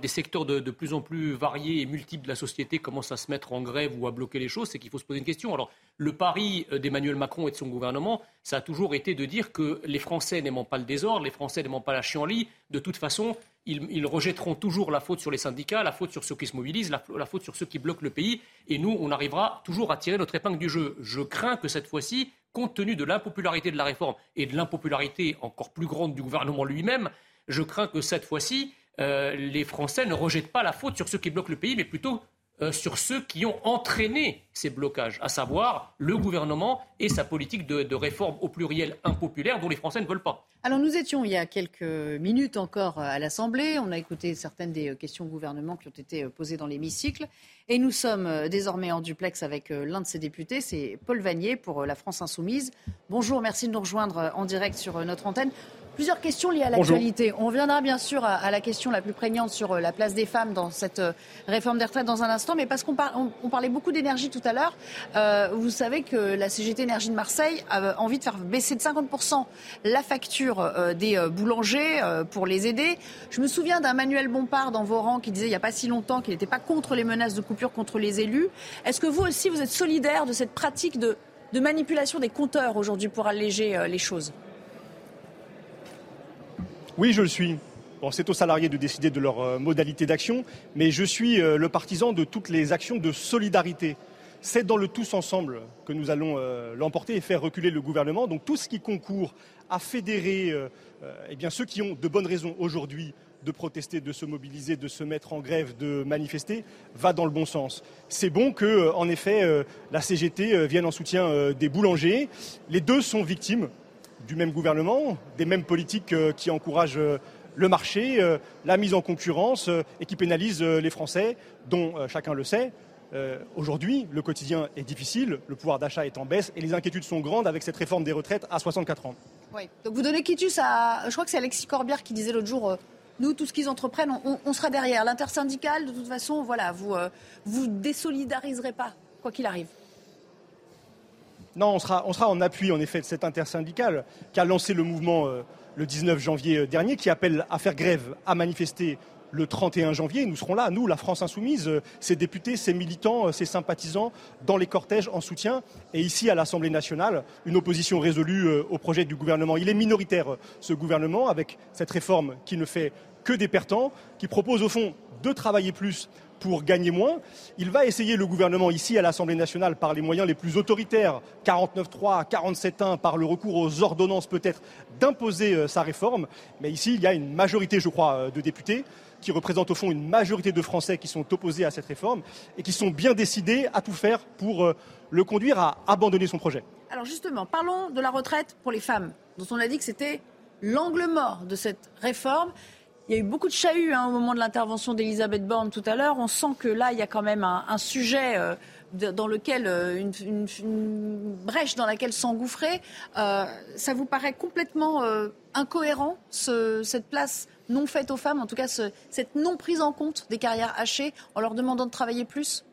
des secteurs de, plus en plus variés et multiples de la société commencent à se mettre en grève ou à bloquer les choses, c'est qu'il faut se poser une question. Alors, le pari euh, d'Emmanuel Macron et de son gouvernement, ça a toujours été de dire que les Français n'aimant pas le désordre, les Français n'aimant pas la chienlit, de toute façon, ils, rejetteront toujours la faute sur les syndicats, la faute sur ceux qui se mobilisent, la faute sur ceux qui bloquent le pays, et nous, on arrivera toujours à tirer notre épingle du jeu. Je crains que cette fois-ci, compte tenu de l'impopularité de la réforme et de l'impopularité encore plus grande du gouvernement lui-même, je crains que cette fois-ci, euh, les Français ne rejettent pas la faute sur ceux qui bloquent le pays, mais plutôt euh, sur ceux qui ont entraîné ces blocages, à savoir le gouvernement et sa politique de, réforme au pluriel impopulaire dont les Français ne veulent pas. Alors nous étions il y a quelques minutes encore à l'Assemblée, on a écouté certaines des questions au gouvernement qui ont été posées dans l'hémicycle, et nous sommes désormais en duplex avec l'un de ces députés, c'est Paul Vanier pour la France Insoumise. Bonjour, merci de nous rejoindre en direct sur notre antenne. Plusieurs questions liées à l'actualité. On reviendra bien sûr à, la question la plus prégnante sur euh, la place des femmes dans cette euh, réforme des retraites dans un instant, mais parce qu'on parlait beaucoup d'énergie tout à l'heure, euh, vous savez que la CGT Énergie de Marseille a envie de faire baisser de 50% la facture des boulangers pour les aider. Je me souviens d'un Manuel Bompard dans vos rangs qui disait il n'y a pas si longtemps qu'il n'était pas contre les menaces de coupure contre les élus. Est-ce que vous aussi, vous êtes solidaire de cette pratique de manipulation des compteurs aujourd'hui pour alléger les choses? Oui, je le suis. Bon, c'est aux salariés de décider de leur euh, modalité d'action, mais je suis euh, le partisan de toutes les actions de solidarité. C'est dans le tous ensemble que nous allons euh, l'emporter et faire reculer le gouvernement. Donc tout ce qui concourt à fédérer eh ceux qui ont de bonnes raisons aujourd'hui de protester, de se mobiliser, de se mettre en grève, de manifester, va dans le bon sens. C'est bon que, en effet, la CGT vienne en soutien des boulangers. Les deux sont victimes du même gouvernement, des mêmes politiques euh, qui encouragent euh, le marché, euh, la mise en concurrence et qui pénalisent les Français, dont chacun le sait. Aujourd'hui, le quotidien est difficile, le pouvoir d'achat est en baisse et les inquiétudes sont grandes avec cette réforme des retraites à 64 ans. Oui. Donc vous donnez quitus à. Je crois que c'est Alexis Corbière qui disait l'autre jour. nous, tout ce qu'ils entreprennent, on, sera derrière. L'intersyndicale, de toute façon, voilà, vous vous désolidariserez pas, quoi qu'il arrive. Non, on sera, en appui en effet de cette intersyndicale qui a lancé le mouvement euh, le 19 janvier euh, dernier, qui appelle à faire grève, à manifester le 31 janvier. Nous serons là, nous, la France insoumise, euh, ses députés, ses militants, ses sympathisants, dans les cortèges en soutien. Et ici, à l'Assemblée nationale, une opposition résolue au projet du gouvernement. Il est minoritaire, ce gouvernement, avec cette réforme qui ne fait que des pertants, qui propose au fond de travailler plus pour gagner moins. Il va essayer, le gouvernement, ici à l'Assemblée nationale, par les moyens les plus autoritaires, 49.3, 47.1, par le recours aux ordonnances peut-être, d'imposer euh, sa réforme. Mais ici, il y a une majorité, je crois, euh, de députés qui représentent au fond une majorité de Français qui sont opposés à cette réforme et qui sont bien décidés à tout faire pour euh, le conduire à abandonner son projet. Alors justement, parlons de la retraite pour les femmes, dont on a dit que c'était l'angle mort de cette réforme. Il y a eu beaucoup de chahuts hein, au moment de l'intervention d'Elisabeth Borne tout à l'heure. On sent que là, il y a quand même un, sujet euh, dans lequel, euh, une, brèche dans laquelle s'engouffrer. Euh, ça vous paraît complètement incohérent, cette place non faite aux femmes, en tout cas cette non prise en compte des carrières hachées en leur demandant de travailler plus?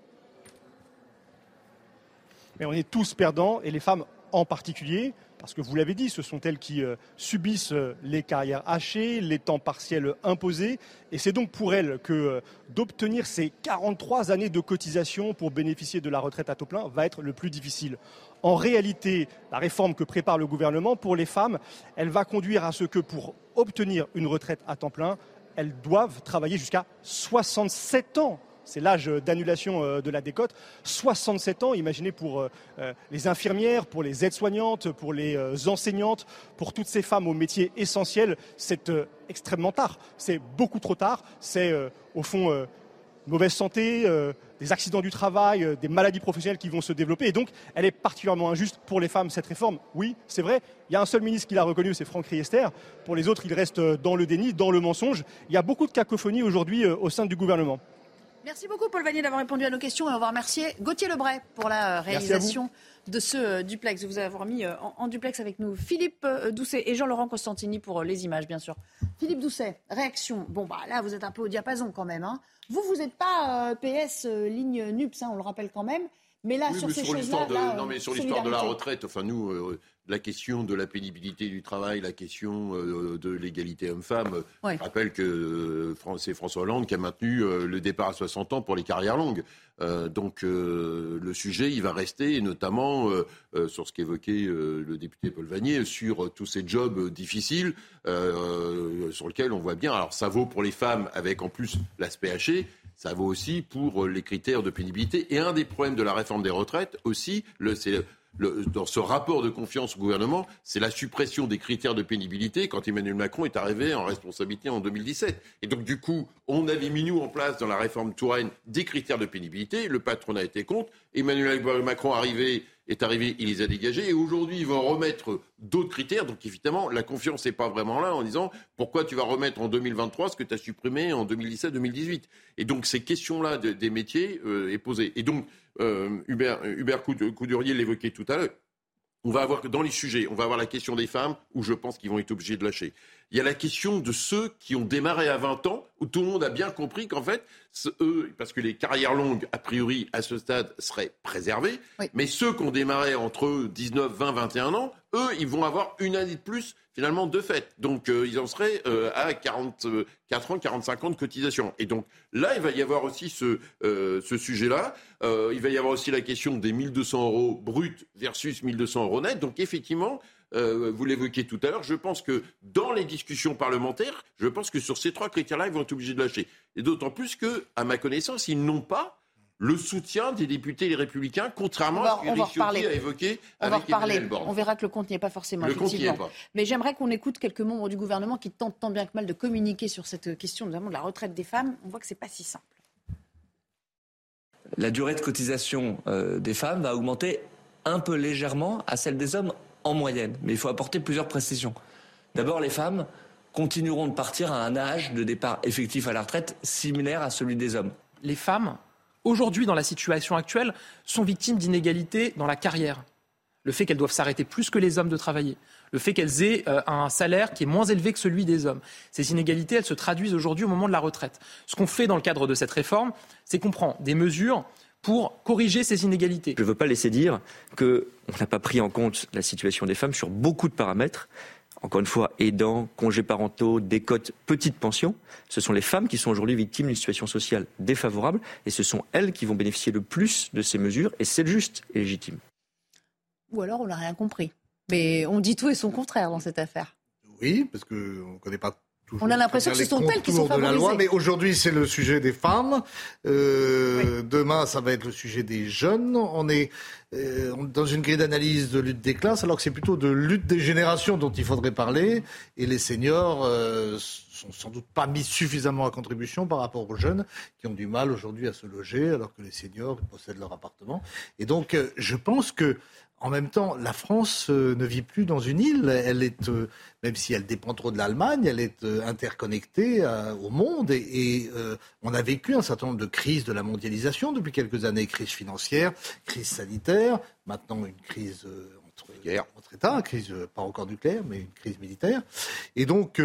Mais on est tous perdants, et les femmes en particulier parce que vous l'avez dit, ce sont elles qui euh, subissent euh, les carrières hachées, les temps partiels imposés, et c'est donc pour elles que euh, d'obtenir ces 43 années de cotisation pour bénéficier de la retraite à taux plein va être le plus difficile. En réalité, la réforme que prépare le gouvernement pour les femmes, elle va conduire à ce que pour obtenir une retraite à temps plein, elles doivent travailler jusqu'à 67 ans c'est l'âge d'annulation euh, de la décote. 67 ans, imaginez pour euh, euh, les infirmières, pour les aides-soignantes, pour les enseignantes, pour toutes ces femmes aux métiers essentiels, c'est extrêmement tard. C'est beaucoup trop tard. C'est au fond mauvaise santé, des accidents du travail, des maladies professionnelles qui vont se développer. Et donc, elle est particulièrement injuste pour les femmes, cette réforme. Oui, c'est vrai. Il y a un seul ministre qui l'a reconnu, c'est Franck Riester. Pour les autres, il reste dans le déni, dans le mensonge. Il y a beaucoup de cacophonie aujourd'hui au sein du gouvernement. Merci beaucoup, Paul Vanier, d'avoir répondu à nos questions et on va remercier Gauthier Lebray pour la réalisation de ce euh, duplex, vous avoir mis euh, en, duplex avec nous. Philippe euh, Doucet et Jean-Laurent Costantini pour les images, bien sûr. Philippe Doucet, réaction. Bon, bah là, vous êtes un peu au diapason quand même. Hein. Vous, vous n'êtes pas PS ligne NUPS, hein, on le rappelle quand même. Mais là, sur ces choses-là. Non, mais sur l'histoire de la retraite, enfin, nous, la question de la pénibilité du travail, la question euh, de l'égalité homme-femme. Je rappelle que euh, c'est François Hollande qui a maintenu euh, le départ à 60 ans pour les carrières longues. donc le sujet, il va rester, et notamment sur ce qu'évoquait le député Paul Vanier, sur tous ces jobs difficiles sur lesquels on voit bien. Alors ça vaut pour les femmes avec en plus l'aspect haché. Ça vaut aussi pour les critères de pénibilité. Et un des problèmes de la réforme des retraites aussi, c'est dans ce rapport de confiance au gouvernement, c'est la suppression des critères de pénibilité quand Emmanuel Macron est arrivé en responsabilité en 2017. Et donc, du coup, on avait mis nous en place dans la réforme Touraine des critères de pénibilité. Le patron a été contre. Emmanuel Macron arrivé, est arrivé, il les a dégagés. Et aujourd'hui, ils vont remettre d'autres critères. Donc, évidemment, la confiance n'est pas vraiment là en disant pourquoi tu vas remettre en 2023 ce que tu as supprimé en 2017-2018. Et donc, ces questions-là des métiers euh, est posée. Et donc, Hubert, Hubert Coudurier l'évoquait tout à l'heure. on va avoir dans les sujets, on va avoir la question des femmes, où je pense qu'ils vont être obligés de lâcher. Il y a la question de ceux qui ont démarré à 20 ans, où tout le monde a bien compris qu'en fait, eux, parce que les carrières longues, a priori, à ce stade, seraient préservées, mais ceux qui ont démarré entre 19, 20, 21 ans, eux, ils vont avoir une année de plus finalement de fait. Donc euh, ils en seraient euh, à 44 ans, 45 ans de cotisation. Et donc là, il va y avoir aussi ce, euh, ce sujet-là. il va y avoir aussi la question des 1200 euros bruts versus 1200 euros nets. Donc effectivement, vous l'évoquiez tout à l'heure, je pense que dans les discussions parlementaires, je pense que sur ces trois critères-là, ils vont être obligés de lâcher. Et d'autant plus que, à ma connaissance, ils n'ont pas le soutien des députés les républicains, contrairement à ce qu'Éric Ciotti a évoqué on avec va. On verra que le compte n'y est pas forcément. Le compte n'y est pas. Mais j'aimerais qu'on écoute quelques membres du gouvernement qui tentent tant bien que mal de communiquer sur cette question, notamment de la retraite des femmes. On voit que c'est pas si simple. La durée de cotisation euh, des femmes va augmenter un peu légèrement à celle des hommes en moyenne. Mais il faut apporter plusieurs précisions. D'abord, les femmes continueront de partir à un âge de départ effectif à la retraite similaire à celui des hommes. Les femmes aujourd'hui, dans la situation actuelle, sont victimes d'inégalités dans la carrière. Le fait qu'elles doivent s'arrêter plus que les hommes de travailler, le fait qu'elles aient euh, un salaire qui est moins élevé que celui des hommes. Ces inégalités, elles se traduisent aujourd'hui au moment de la retraite. Ce qu'on fait dans le cadre de cette réforme, c'est qu'on prend des mesures pour corriger ces inégalités. Je ne veux pas laisser dire qu'on n'a pas pris en compte la situation des femmes sur beaucoup de paramètres encore une fois, aidants, congés parentaux, décotes, petites pensions, ce sont les femmes qui sont aujourd'hui victimes d'une situation sociale défavorable et ce sont elles qui vont bénéficier le plus de ces mesures et c'est juste et légitime. Ou alors on n'a rien compris. Mais on dit tout et son contraire dans cette affaire. Oui, parce qu'on ne connaît pas on a l'impression que ce sont elles qui sont favorisées. De la loi, mais aujourd'hui, c'est le sujet des femmes. Euh, Demain, ça va être le sujet des jeunes. On est euh, dans une grille d'analyse de lutte des classes, alors que c'est plutôt de lutte des générations dont il faudrait parler. Et les seniors euh, sont sans doute pas mis suffisamment à contribution par rapport aux jeunes qui ont du mal aujourd'hui à se loger, alors que les seniors possèdent leur appartement. Et donc, euh, je pense que en même temps, la France euh, ne vit plus dans une île. Elle est, euh, même si elle dépend trop de l'Allemagne, elle est euh, interconnectée au monde. Et, on a vécu un certain nombre de crises de la mondialisation depuis quelques années crise financière, crise sanitaire, maintenant une crise entre, entre États, une crise pas encore nucléaire, mais une crise militaire. Et donc,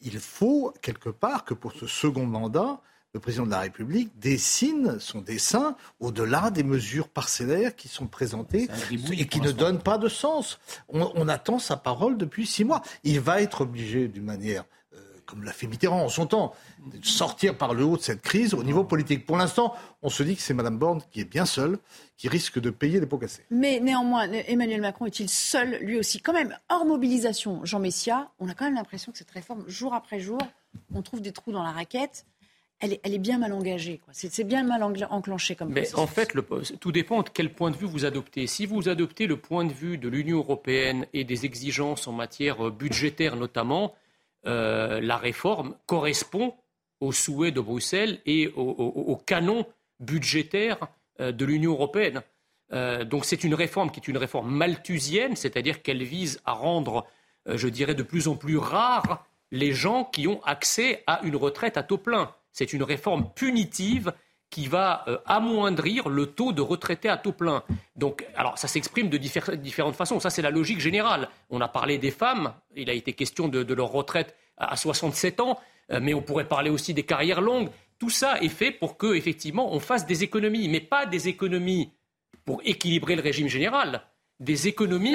il faut quelque part que pour ce second mandat, le président de la République dessine son dessin au-delà des mesures parcellaires qui sont présentées et qui ne donnent pas de sens. On, attend sa parole depuis six mois. Il va être obligé d'une manière, euh, comme l'a fait Mitterrand en son temps, de sortir par le haut de cette crise au niveau politique. Pour l'instant, on se dit que c'est Mme Borne qui est bien seule, qui risque de payer les pots cassés. Mais néanmoins, Emmanuel Macron est-il seul, lui aussi? Quand même, hors mobilisation, Jean Messia, on a quand même l'impression que cette réforme, jour après jour, on trouve des trous dans la raquette elle est, bien mal engagée. C'est bien mal enclenché comme Mais en fait, tout dépend de quel point de vue vous adoptez. Si vous adoptez le point de vue de l'Union européenne et des exigences en matière euh, budgétaire notamment, euh, la réforme correspond aux souhaits de Bruxelles et au, canon budgétaire euh, de l'Union européenne. donc c'est une réforme qui est une réforme malthusienne, c'est-à-dire qu'elle vise à rendre, je dirais, de plus en plus rares les gens qui ont accès à une retraite à taux plein. C'est une réforme punitive qui va euh, amoindrir le taux de retraités à taux plein. Donc, alors, ça s'exprime de différentes façons. Ça, c'est la logique générale. On a parlé des femmes. Il a été question de, leur retraite à 67 ans, euh, mais on pourrait parler aussi des carrières longues. Tout ça est fait pour que, effectivement, on fasse des économies, mais pas des économies pour équilibrer le régime général, des économies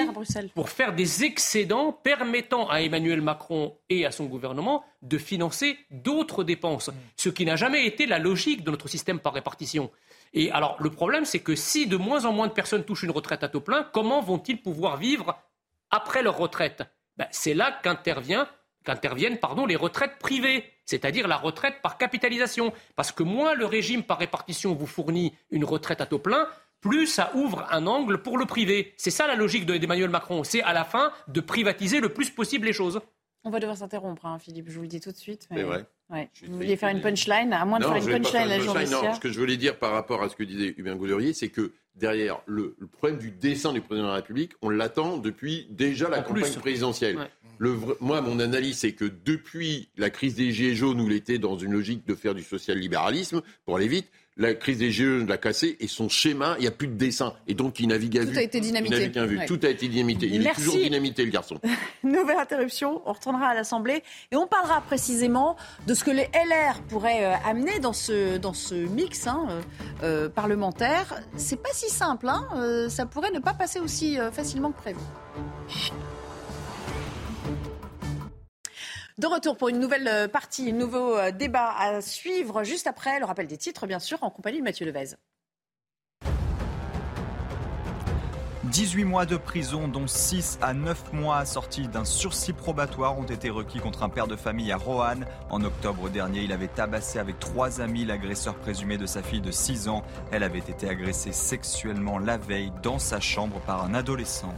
pour faire des excédents permettant à Emmanuel Macron et à son gouvernement de financer d'autres dépenses, ce qui n'a jamais été la logique de notre système par répartition. Et alors le problème, c'est que si de moins en moins de personnes touchent une retraite à taux plein, comment vont-ils pouvoir vivre après leur retraite? Ben, C'est là qu'interviennent pardon, les retraites privées, c'est-à-dire la retraite par capitalisation. Parce que moins le régime par répartition vous fournit une retraite à taux plein, plus ça ouvre un angle pour le privé. C'est ça la logique d'Emmanuel Macron. C'est à la fin de privatiser le plus possible les choses. On va devoir s'interrompre, hein, Philippe, je vous le dis tout de suite. Mais... vrai. Vous vouliez faire une punchline, à moins de faire une punchline la journée Non, ce que je voulais dire par rapport à ce que disait Hubert Gouderier, c'est que derrière le, problème du dessin du président de la République, on l'attend depuis déjà la campagne présidentielle. Le moi, mon analyse, c'est que depuis la crise des Gilets jaunes, où il était dans une logique de faire du social-libéralisme, pour aller vite, la crise des jaunes l'a cassé et son schéma, il n'y a plus de dessin. Et donc, il navigue à Tout vue. a été dynamité. Il navigue à vue. Ouais. Tout a été dynamité. Il Merci. est toujours dynamité, le garçon. Nouvelle interruption, on retournera à l'Assemblée et on parlera précisément de ce que les LR pourraient euh, amener dans ce, dans ce mix hein, euh, euh, parlementaire. C'est pas si simple, hein, euh, ça pourrait ne pas passer aussi euh, facilement que prévu. De retour pour une nouvelle euh, partie, un nouveau euh, débat à suivre juste après le rappel des titres, bien sûr, en compagnie de Mathieu Levez. 18 mois de prison, dont 6 à 9 mois assortis d'un sursis probatoire, ont été requis contre un père de famille à Roanne. En octobre dernier, il avait tabassé avec trois amis l'agresseur présumé de sa fille de 6 ans. Elle avait été agressée sexuellement la veille dans sa chambre par un adolescent.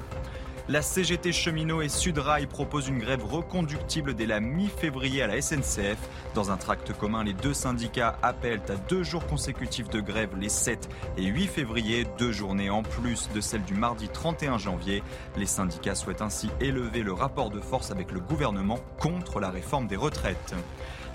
La CGT Cheminot et Sudrail proposent une grève reconductible dès la mi-février à la SNCF. Dans un tract commun, les deux syndicats appellent à deux jours consécutifs de grève les 7 et 8 février, deux journées en plus de celle du mardi 31 janvier. Les syndicats souhaitent ainsi élever le rapport de force avec le gouvernement contre la réforme des retraites.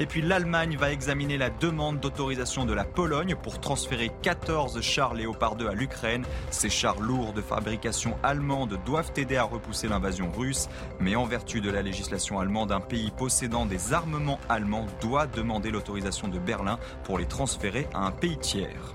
Et puis l'Allemagne va examiner la demande d'autorisation de la Pologne pour transférer 14 chars Léopard 2 à l'Ukraine. Ces chars lourds de fabrication allemande doivent aider à repousser l'invasion russe. Mais en vertu de la législation allemande, un pays possédant des armements allemands doit demander l'autorisation de Berlin pour les transférer à un pays tiers.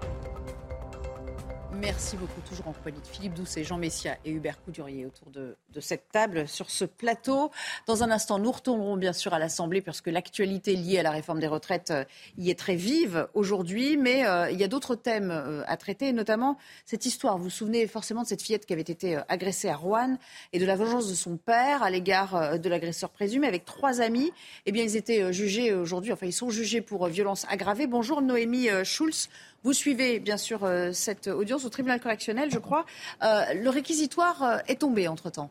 Merci beaucoup, toujours en compagnie de Philippe Doucet, Jean Messia et Hubert Coudurier autour de, cette table sur ce plateau. Dans un instant, nous retournerons bien sûr à l'Assemblée puisque l'actualité liée à la réforme des retraites euh, y est très vive aujourd'hui, mais euh, il y a d'autres thèmes euh, à traiter, notamment cette histoire. Vous vous souvenez forcément de cette fillette qui avait été agressée à Rouen et de la vengeance de son père à l'égard de l'agresseur présumé avec trois amis. Eh bien, ils étaient jugés aujourd'hui, enfin, ils sont jugés pour violence aggravée. Bonjour Noémie Schulz. Vous suivez bien sûr euh, cette audience au tribunal correctionnel, je crois. Euh, le réquisitoire euh, est tombé entre-temps.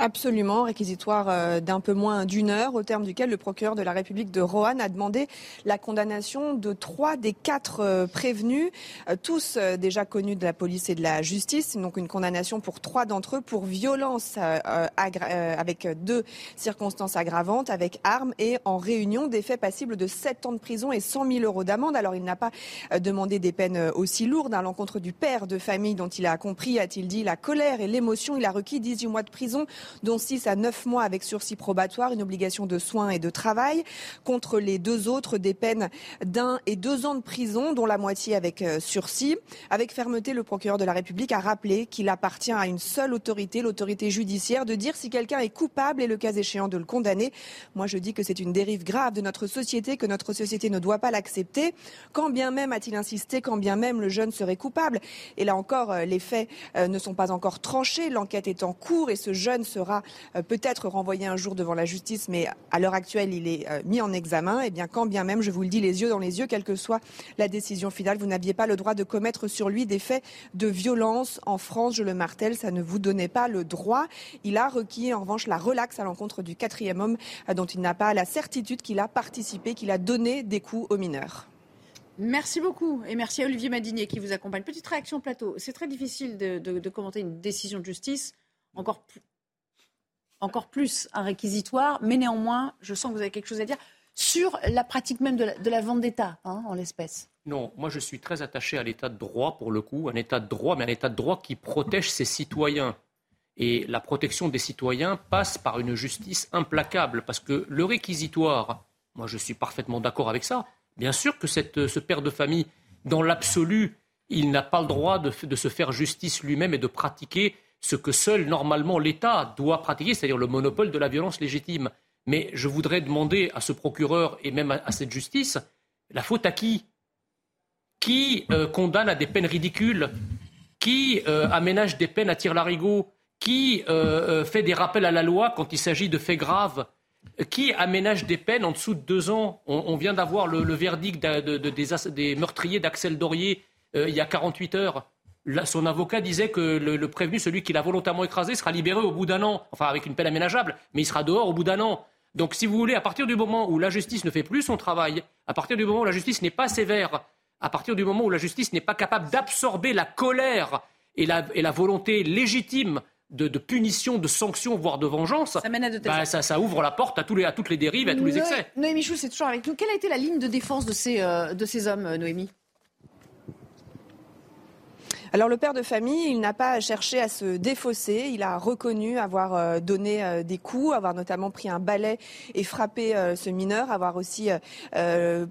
Absolument, réquisitoire euh, d'un peu moins d'une heure, au terme duquel le procureur de la République de Roanne a demandé la condamnation de trois des quatre euh, prévenus, euh, tous déjà connus de la police et de la justice. Donc une condamnation pour trois d'entre eux pour violence avec deux circonstances aggravantes, avec armes et en réunion des faits passibles de 7 ans de prison et 100 000 euros d'amende. Alors il n'a pas demandé des peines aussi lourdes à l'encontre du père de famille dont il a compris, a-t-il dit, la colère et l'émotion. Il a requis 18 mois de prison dont 6 à 9 mois avec sursis probatoire, une obligation de soins et de travail. Contre les deux autres, des peines d'un et deux ans de prison, dont la moitié avec euh, sursis. Avec fermeté, le procureur de la République a rappelé qu'il appartient à une seule autorité, l'autorité judiciaire, de dire si quelqu'un est coupable et le cas échéant de le condamner. Moi, je dis que c'est une dérive grave de notre société, que notre société ne doit pas l'accepter. Quand bien même, a-t-il insisté, quand bien même le jeune serait coupable. Et là encore, euh, les faits euh, ne sont pas encore tranchés. L'enquête est en cours et ce jeune sera euh, peut-être renvoyé un jour devant la justice, mais à l'heure actuelle, il est euh, mis en examen. Et bien, quand bien même, je vous le dis, les yeux dans les yeux, quelle que soit la décision finale, vous n'aviez pas le droit de commettre sur lui des faits de violence. En France, je le martèle, ça ne vous donnait pas le droit. Il a requis, en revanche, la relaxe à l'encontre du quatrième homme euh, dont il n'a pas la certitude qu'il a participé, qu'il a donné des coups aux mineurs. Merci beaucoup et merci à Olivier Madinier qui vous accompagne. Petite réaction plateau. C'est très difficile de- de commenter une décision de justice, encore plus, encore plus un réquisitoire, mais néanmoins, je sens que vous avez quelque chose à dire sur la pratique même de la, de vente d'État, hein, en l'espèce. Non, moi je suis très attaché à l'état de droit pour le coup, un état de droit, mais un état de droit qui protège ses citoyens. Et la protection des citoyens passe par une justice implacable, parce que le réquisitoire, moi je suis parfaitement d'accord avec ça. Bien sûr que ce père de famille, dans l'absolu, il n'a pas le droit de se faire justice lui-même et de pratiquer ce que seul normalement l'État doit pratiquer, c'est-à-dire le monopole de la violence légitime. Mais je voudrais demander à ce procureur et même à, cette justice, la faute à qui? Qui euh, condamne à des peines ridicules? Qui euh, aménage des peines à tir-larigot? Qui euh, fait des rappels à la loi quand il s'agit de faits graves? Qui aménage des peines en dessous de deux ans? On, vient d'avoir le, verdict des, meurtriers d'Axel Dorier il y a 48 heures. Là, son avocat disait que le, le prévenu, celui qui l'a volontairement écrasé, sera libéré au bout d'un an. Enfin, avec une peine aménageable, mais il sera dehors au bout d'un an. Donc, si vous voulez, à partir du moment où la justice ne fait plus son travail, à partir du moment où la justice n'est pas sévère, à partir du moment où la justice n'est pas capable d'absorber la colère et la, et la volonté légitime de, de punition, de sanction, voire de vengeance, Ça mène à de telles bah, ça, ça ouvre la porte à, tous les, à toutes les dérives, à tous les excès. Noémie Schulz, c'est toujours avec nous. Quelle a été la ligne de défense de ces, euh, de ces hommes, euh, Noémie? Alors le père de famille, il n'a pas cherché à se défausser. Il a reconnu avoir euh, donné euh, des coups, avoir notamment pris un balai et frappé euh, ce mineur, avoir aussi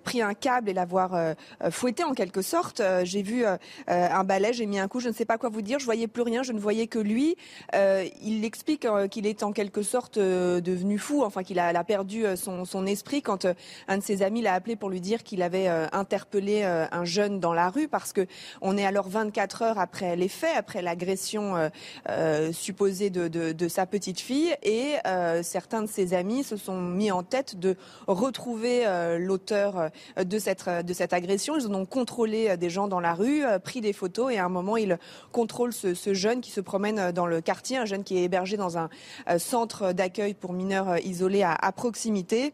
pris un câble et l'avoir fouetté en quelque sorte. J'ai vu un balai, j'ai mis un coup, je ne sais pas quoi vous dire. Je voyais plus rien, je ne voyais que lui. Il explique qu'il est en quelque sorte devenu fou, enfin qu'il a, perdu son, esprit quand un de ses amis l'a appelé pour lui dire qu'il avait interpellé un jeune dans la rue parce que on est alors 24 heures après les faits, après l'agression euh, euh, supposée de, de, de sa petite fille et euh, certains de ses amis se sont mis en tête de retrouver euh, l'auteur de cette, de cette agression. Ils ont contrôlé des gens dans la rue, pris des photos et à un moment ils contrôlent ce, ce jeune qui se promène dans le quartier, un jeune qui est hébergé dans un centre d'accueil pour mineurs isolés à, à proximité.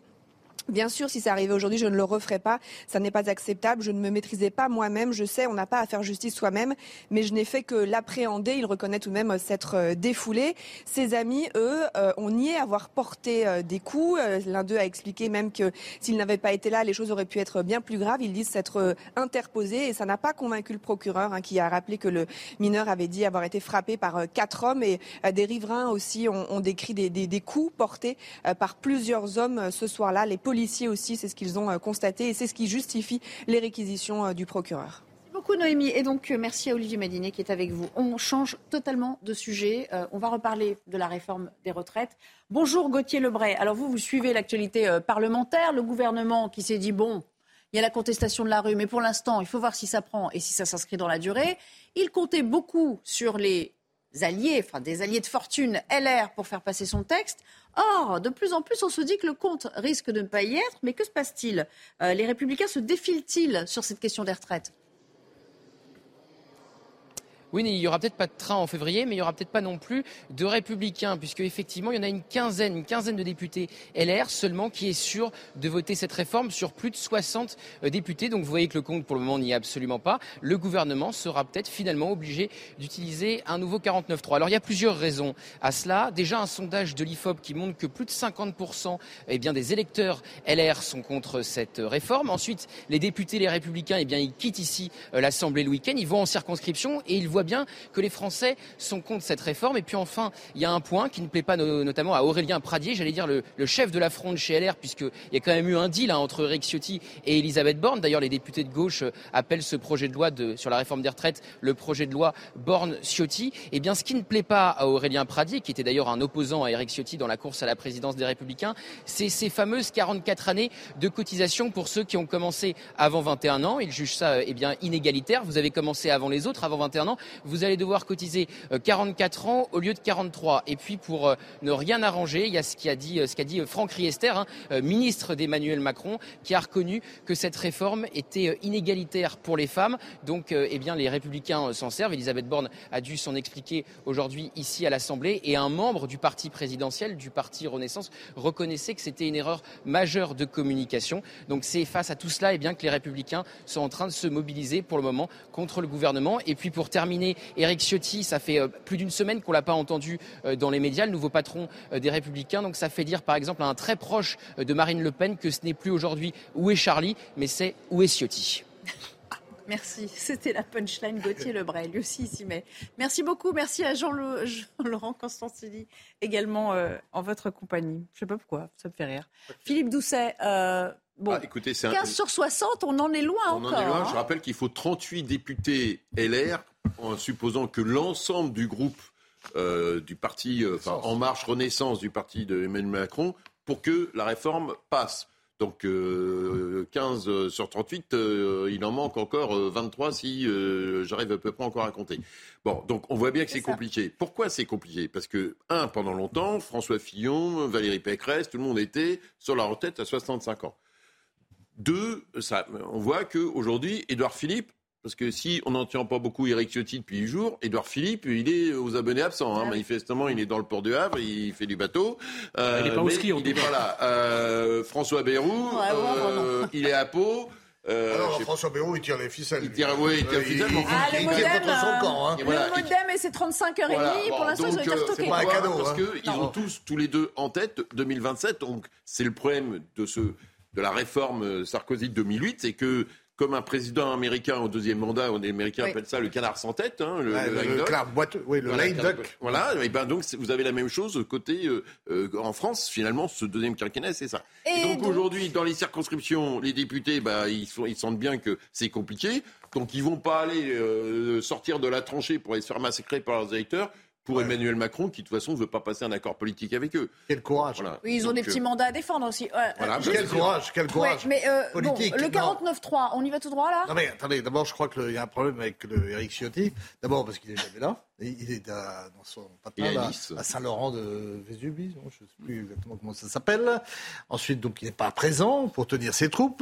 Bien sûr, si ça arrivait aujourd'hui, je ne le referais pas. Ça n'est pas acceptable. Je ne me maîtrisais pas moi-même. Je sais, on n'a pas à faire justice soi-même, mais je n'ai fait que l'appréhender. Il reconnaît tout de même euh, s'être euh, défoulé. Ses amis, eux, euh, ont nié avoir porté des coups. L'un d'eux a expliqué même que s'il n'avait pas été là, les choses auraient pu être bien plus graves. Ils disent s'être interposés et ça n'a pas convaincu le procureur hein, qui a rappelé que le mineur avait dit avoir été frappé par quatre hommes et des riverains aussi ont, décrit des, coups portés par plusieurs hommes ce soir-là. Les aussi, c'est ce qu'ils ont euh, constaté et c'est ce qui justifie les réquisitions euh, du procureur. Merci beaucoup Noémie. Et donc euh, merci à Olivier Madinet qui est avec vous. On change totalement de sujet. On va reparler de la réforme des retraites. Bonjour Gauthier Lebray. Alors vous, vous suivez l'actualité parlementaire. Le gouvernement qui s'est dit, bon, il y a la contestation de la rue, mais pour l'instant, il faut voir si ça prend et si ça s'inscrit dans la durée. Il comptait beaucoup sur les alliés, enfin des alliés de fortune LR pour faire passer son texte. Or, de plus en plus, on se dit que le compte risque de ne pas y être. Mais que se passe-t-il? Euh, Les républicains se défilent-ils sur cette question des retraites? Oui, il y aura peut-être pas de train en février, mais il y aura peut-être pas non plus de républicains, puisque effectivement, il y en a une quinzaine, une quinzaine de députés LR seulement qui est sûr de voter cette réforme sur plus de 60 euh, députés. Donc vous voyez que le compte pour le moment n'y est absolument pas. Le gouvernement sera peut-être finalement obligé d'utiliser un nouveau 49.3. Alors il y a plusieurs raisons à cela. Déjà un sondage de l'IFOP qui montre que plus de 50% eh des électeurs LR sont contre cette réforme. Ensuite, les députés, les républicains, eh bien, ils quittent ici euh, l'Assemblée le week-end, ils vont en circonscription et ils voient bien que les Français sont contre cette réforme. Et puis enfin, il y a un point qui ne plaît pas no- notamment à Aurélien Pradier, j'allais dire le, chef de la fronde chez LR, puisqu'il y a quand même eu un deal hein, entre Eric Ciotti et Elisabeth Borne. D'ailleurs, les députés de gauche euh, appellent ce projet de loi sur la réforme des retraites le projet de loi Borne-Ciotti. Eh bien, ce qui ne plaît pas à Aurélien Pradier, qui était d'ailleurs un opposant à Eric Ciotti dans la course à la présidence des Républicains, c'est ces fameuses 44 années de cotisation pour ceux qui ont commencé avant 21 ans. Il juge ça euh, eh bien, inégalitaire. Vous avez commencé avant les autres, avant 21 ans. Vous allez devoir cotiser euh, 44 ans au lieu de 43. Et puis, pour euh, ne rien arranger, il y a ce qu'a dit, euh, qu'a dit euh, Franck Riester, hein, euh, ministre d'Emmanuel Macron, qui a reconnu que cette réforme était euh, inégalitaire pour les femmes. Donc, euh, eh bien, les républicains euh, s'en servent. Elisabeth Borne a dû s'en expliquer aujourd'hui ici à l'Assemblée. Et un membre du parti présidentiel, du parti Renaissance, reconnaissait que c'était une erreur majeure de communication. Donc, c'est face à tout cela eh bien, que les républicains sont en train de se mobiliser pour le moment contre le gouvernement. Et puis, pour terminer, Éric Ciotti, ça fait euh, plus d'une semaine qu'on l'a pas entendu euh, dans les médias, le nouveau patron euh, des Républicains. Donc ça fait dire par exemple à un très proche de Marine Le Pen que ce n'est plus aujourd'hui où est Charlie, mais c'est où est Ciotti. Merci. C'était la punchline Gauthier Lebray. Lui aussi, s'y met. Merci beaucoup. Merci à Jean-Laurent Constantini également en votre compagnie. Je sais pas pourquoi, ça me fait rire. Philippe Doucet, bon, Ah, écoutez, c'est un- 15 sur 60, on en est loin On encore. en est loin. hein. Je rappelle qu'il faut 38 députés LR, en supposant que l'ensemble du groupe euh, du parti, euh, enfin, En Marche Renaissance du parti de Emmanuel Macron, pour que la réforme passe. Donc euh, 15 sur 38, euh, il en manque encore euh, 23 si euh, j'arrive à peu près encore à compter. Bon, donc on voit bien que c'est compliqué. Pourquoi c'est compliqué? Parce que, un, pendant longtemps, François Fillon, Valérie Pécresse, tout le monde était sur la retraite à 65 ans. Deux, ça, on voit qu'aujourd'hui, Édouard Philippe, parce que si on n'en tient pas beaucoup Eric Ciotti depuis 8 jours, Édouard Philippe, il est aux abonnés absents. Ah hein. Manifestement, il est dans le port du Havre, il fait du bateau. Il est pas au ski, en il n'est pas là. Euh, François Bayrou, Ouais, ouais, euh, il est à Pau. Euh, Alors, je sais François Bayrou, il tire les ficelles. Il tire, oui, il tire les ficelles, il, Ah, le il tire modem, contre son camp. Hein. Et voilà, Le modem mais c'est 35h30. Voilà, bon, pour l'instant, ils ont été euh, retoqués. pourquoi cadeau, Parce hein. qu'ils ont tous, tous les deux en tête 2027. Donc, c'est le problème de, ce, de la réforme Sarkozy de 2008, c'est que comme un président américain au deuxième mandat, les Américains Oui. appellent ça le canard sans tête, hein, le, oui, le Voilà, duck. Voilà, et ben donc vous avez la même chose côté euh, euh, en France. Finalement, ce deuxième quinquennat, c'est ça. Et Et donc, donc- aujourd'hui, dans les circonscriptions, les députés, bah, ils, sont, ils sentent bien que c'est compliqué, donc ils vont pas aller euh, sortir de la tranchée pour aller se faire massacrer par leurs électeurs. Pour Emmanuel Macron, qui de toute façon ne veut pas passer un accord politique avec eux. Quel courage. Voilà. Oui, ils ont Donc, des petits euh, mandats à défendre aussi. Ouais, Voilà, Quel courage, quel courage. Ouais, mais euh, bon, Politique, le non. 49-3, on y va tout droit là? Non mais attendez, d'abord je crois qu'il y a un problème avec le Eric Ciotti. D'abord parce qu'il est jamais là. Il est à- dans son à là, Nice. à Saint-Laurent de Vésubie. Je ne sais plus exactement comment ça s'appelle. Ensuite, donc il n'est pas présent pour tenir ses troupes.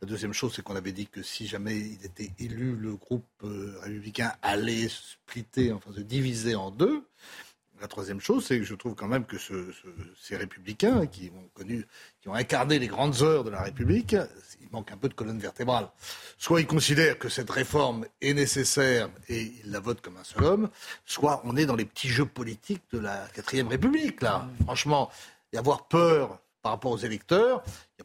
La deuxième chose, c'est qu'on avait dit que si jamais il était élu, le groupe euh, républicain allait se splitter, enfin se diviser en deux. La troisième chose, c'est que je trouve quand même que ce- ce- ces républicains qui ont connu, qui ont incarné les grandes heures de la République, il manque un peu de colonne vertébrale. Soit ils considèrent que cette réforme est nécessaire et ils la votent comme un seul homme, soit on est dans les petits jeux politiques de la quatrième République, là. Franchement, y avoir peur par rapport aux électeurs,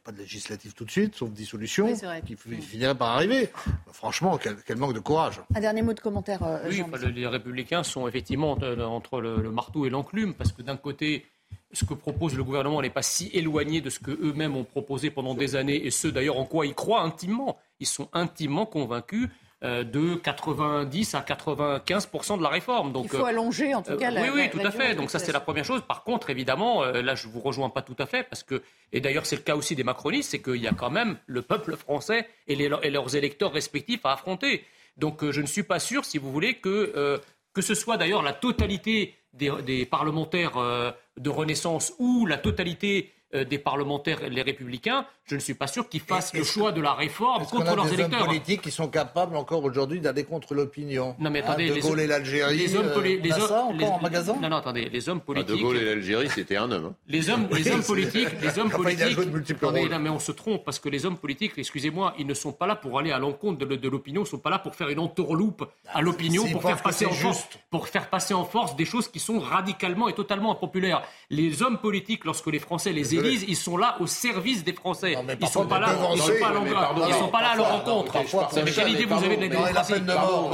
pas de législative tout de suite, sauf dissolution, Oui, c'est vrai. qui fi- finirait par arriver. Franchement, quel, quel manque de courage. Un dernier mot de commentaire, euh, Oui, enfin, les républicains sont effectivement entre le, le marteau et l'enclume, parce que d'un côté, ce que propose le gouvernement n'est pas si éloigné de ce qu'eux-mêmes ont proposé pendant des années, et ce d'ailleurs en quoi ils croient intimement. Ils sont intimement convaincus de 90 à 95% de la réforme. Donc, Il faut euh, allonger en tout euh, cas la oui, oui, la- tout la à fait. Donc ça, c'est la première chose. Par contre, évidemment, euh, là, je vous rejoins pas tout à fait parce que, et d'ailleurs, c'est le cas aussi des macronistes, c'est qu'il y a quand même le peuple français et, les- et leurs électeurs respectifs à affronter. Donc, euh, je ne suis pas sûr, si vous voulez, que euh, que ce soit d'ailleurs la totalité des, des parlementaires euh, de Renaissance ou la totalité euh, des parlementaires, les républicains, je ne suis pas sûr qu'ils fassent le choix de la réforme contre a leurs des hommes électeurs. politiques qui sont capables encore aujourd'hui d'aller contre l'opinion Non mais Hein, attendez, De les, Gaulle et l'Algérie, les hommes, euh, poli- on les a hommes- ça encore les- en magasin Non, non, attendez, les hommes Ah, politiques. de Gaulle et l'Algérie, c'était un homme. hein. Les hommes, les hommes politiques, les hommes Enfin, il a politiques. joué de multiples Attendez, non, mais on se trompe parce que les hommes politiques, excusez-moi, ils ne sont pas là pour aller à l'encontre de, de l'opinion, ils ne sont pas là pour faire une entourloupe à l'opinion, pour faire passer en force, pour faire passer en force des choses qui sont radicalement et totalement impopulaires. Les hommes politiques, lorsque les Français les Désolé. élisent, ils sont là au service des Français. ils parfois, sont pas là, ils sont pas à mais pardon, ils sont pas là à leur rencontre. non, parfois, C'est pour les ça, qualités que mais vous avez de la démocratie. Pardon,